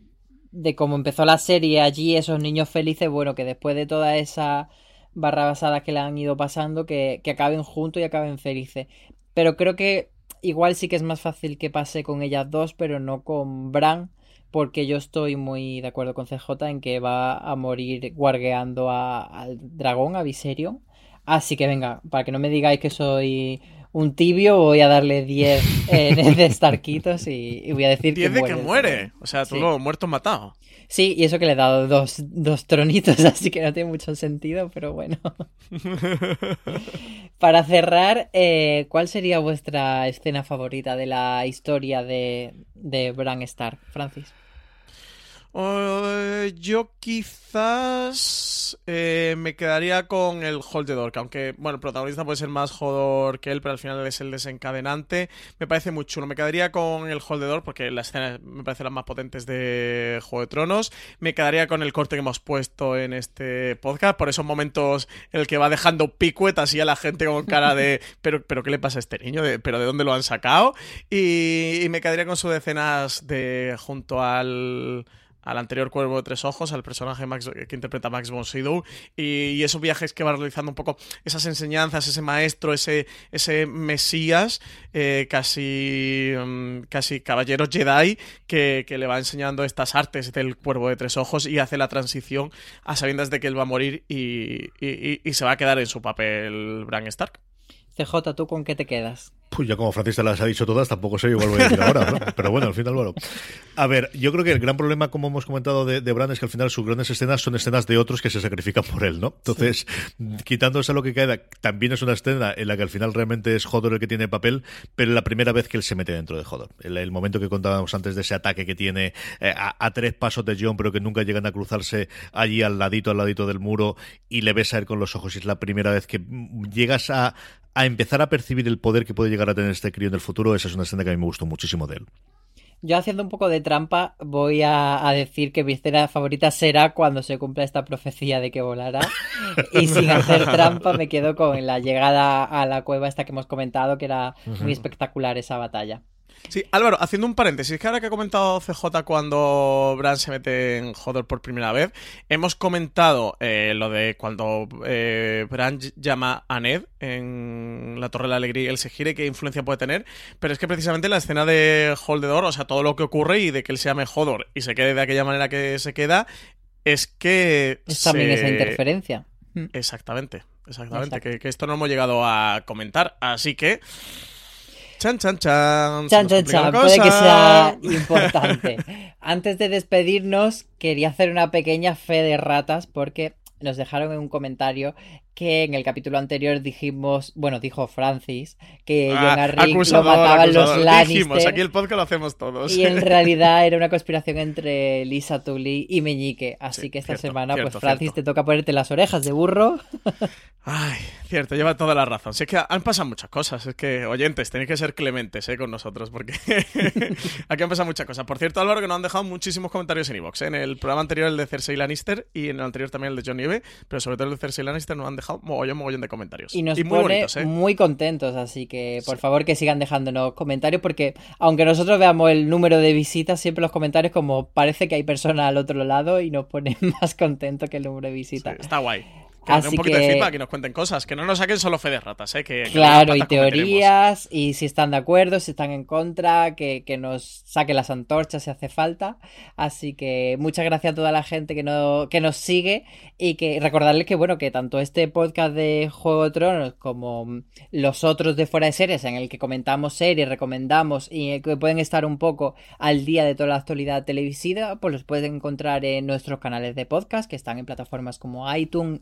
de cómo empezó la serie allí, esos niños felices, bueno, que después de toda esa barra basada que le han ido pasando, que, que acaben juntos y acaben felices. Pero creo que igual sí que es más fácil que pase con ellas dos, pero no con Bran, porque yo estoy muy de acuerdo con CJ en que va a morir guargueando a- al dragón, a Viserion. Así que venga, para que no me digáis que soy un tibio, voy a darle 10 (laughs) en de Starquitos y, y voy a decir 10 que de muere. que muere. O sea, tú Sí. lo muerto matado. Sí, y eso que le he dado dos, dos tronitos, (laughs) así que no tiene mucho sentido, pero bueno. (laughs) Para cerrar, eh, ¿cuál sería vuestra escena favorita de la historia de, de Bran Stark, Francis? Eh, yo quizás eh, me quedaría con el Hold the Door, que aunque, bueno, el protagonista puede ser más Jodor que él, pero al final es el desencadenante. Me parece muy chulo. Me quedaría con el Hold the Door porque las escenas me parecen las más potentes de Juego de Tronos. Me quedaría con el corte que hemos puesto en este podcast, por esos momentos en el que va dejando picuetas y a la gente con cara de, (laughs) pero, pero ¿qué le pasa a este niño? De, ¿Pero de dónde lo han sacado? Y, y me quedaría con sus decenas de junto al al anterior Cuervo de Tres Ojos, al personaje Max, que interpreta Max von Sydow, y, esos viajes que va realizando un poco, esas enseñanzas, ese maestro, ese, ese mesías, eh, casi, mm, casi caballero Jedi, que, que le va enseñando estas artes del Cuervo de Tres Ojos y hace la transición a sabiendas de que él va a morir y- y- y se va a quedar en su papel Bran Stark. CJ, ¿tú con qué te quedas? Pues ya como Francis te las ha dicho todas, tampoco sé igual voy a decir ahora, ¿no? (laughs) Pero bueno, al final, bueno. A ver, yo creo que el gran problema, como hemos comentado de, de Bran, es que al final sus grandes escenas son escenas de otros que se sacrifican por él, ¿no? Entonces, quitándose lo que queda, también es una escena en la que al final realmente es Hodor el que tiene papel, pero la primera vez que él se mete dentro de Hodor. El, el momento que contábamos antes de ese ataque que tiene eh, a, a tres pasos de John, pero que nunca llegan a cruzarse allí al ladito, al ladito del muro, y le ves a él con los ojos, y es la primera vez que mm, llegas a a empezar a percibir el poder que puede llegar a tener este crío en el futuro, esa es una escena que a mí me gustó muchísimo de él. Yo haciendo un poco de trampa voy a, a decir que mi escena favorita será cuando se cumpla esta profecía de que volará. Y (laughs) sin hacer trampa me quedo con la llegada a la cueva esta que hemos comentado, que era muy espectacular esa batalla. Sí, Álvaro, haciendo un paréntesis, que ahora que ha comentado CJ cuando Bran se mete en Hodor por primera vez, hemos comentado eh, lo de cuando eh, Bran llama a Ned en la Torre de la Alegría y él se gire, qué influencia puede tener, pero es que precisamente la escena de Holdedor, o sea, todo lo que ocurre y de que él se llame Hodor y se quede de aquella manera que se queda, es que... Es también esa interferencia. Exactamente, exactamente, que, que esto no hemos llegado a comentar, así que... Chan, chan, chan. Chan, chan, chan. Puede que sea importante. (laughs) Antes de despedirnos, quería hacer una pequeña fe de ratas porque nos dejaron en un comentario que en el capítulo anterior dijimos, bueno, dijo Francis, que Ah, John Arryn lo acusador, mataban los. Lannister. Dijimos, aquí el podcast lo hacemos todos. Y en realidad era una conspiración entre Lisa Tully y Meñique. Así Sí, que esta cierto, semana, cierto, pues Francis, cierto. te toca ponerte las orejas de burro. Ay, cierto, lleva toda la razón. Si es que han pasado muchas cosas. Es que, oyentes, tenéis que ser clementes eh, con nosotros, porque (laughs) aquí han pasado muchas cosas. Por cierto, Álvaro, que nos han dejado muchísimos comentarios en iVoox. En el programa anterior, el de Cersei Lannister, y en el anterior también el de John Nieve, pero sobre todo el de Cersei Lannister nos han dejado mogollón, mogollón de comentarios. Y nos muy pone bonitos, ¿eh? muy contentos, así que por favor que sigan dejándonos comentarios porque aunque nosotros veamos el número de visitas, siempre los comentarios como parece que hay personas al otro lado y nos ponen (laughs) más contentos que el número de visitas. Está guay. Que Así un poquito de que- feedback y nos cuenten cosas. Que no nos saquen solo fe de ratas, ¿eh? Que, que Claro, las y teorías, y si están de acuerdo, si están en contra, que, que nos saque las antorchas si hace falta. Así que muchas gracias a toda la gente que, no, que nos sigue y que recordarles que, bueno, que tanto este podcast de Juego de Tronos como los otros de Fuera de Series, en el que comentamos series, recomendamos y que pueden estar un poco al día de toda la actualidad televisiva, pues los pueden encontrar en nuestros canales de podcast que están en plataformas como iTunes,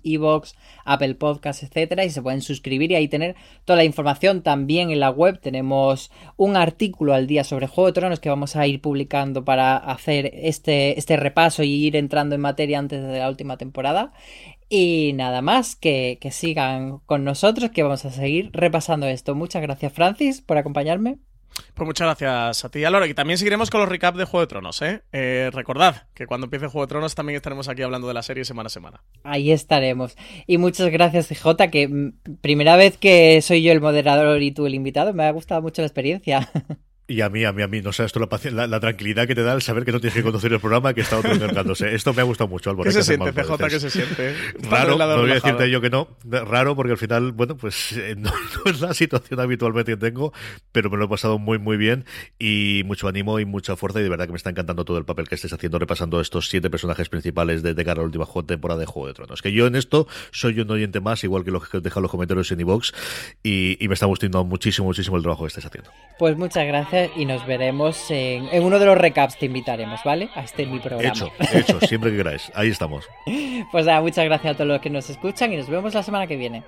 Apple Podcasts, etcétera, y se pueden suscribir y ahí tener toda la información. También en la web tenemos un artículo al día sobre Juego de Tronos que vamos a ir publicando para hacer este, este repaso y ir entrando en materia antes de la última temporada. Y nada más, que, que sigan con nosotros, que vamos a seguir repasando esto. Muchas gracias, Francis, por acompañarme. Pues muchas gracias a ti, Álvaro. Y también seguiremos con los recaps de Juego de Tronos, ¿eh? Eh, Recordad que cuando empiece Juego de Tronos también estaremos aquí hablando de la serie semana a semana. Ahí estaremos. Y muchas gracias, CJ, que mm, primera vez que soy yo el moderador y tú el invitado. Me ha gustado mucho la experiencia. (laughs) Y a mí, a mí, a mí, no sabes tú la, paci- la, la tranquilidad que te da el saber que no tienes que conducir el programa, que está otro encargándose. Esto me ha gustado mucho, Álvaro. ¿Qué se siente, CJ? ¿Qué se siente? (laughs) Raro, no voy a decirte yo que no. Raro porque al final, bueno, pues eh, (laughs) no, no es la situación habitualmente que tengo, pero me lo he pasado muy, muy bien y mucho ánimo y mucha fuerza y de verdad que me está encantando todo el papel que estés haciendo repasando estos siete personajes principales de, de cara a la última temporada de Juego de Tronos. Que yo en esto soy un oyente más, igual que los que dejan los comentarios en iVoox y, y me está gustando muchísimo, muchísimo el trabajo que estáis haciendo. Pues muchas gracias y nos veremos en, en uno de los recaps. Te invitaremos, ¿vale? A este mi programa. Hecho, hecho, siempre que queráis. Ahí estamos. (laughs) Pues nada, muchas gracias a todos los que nos escuchan y nos vemos la semana que viene.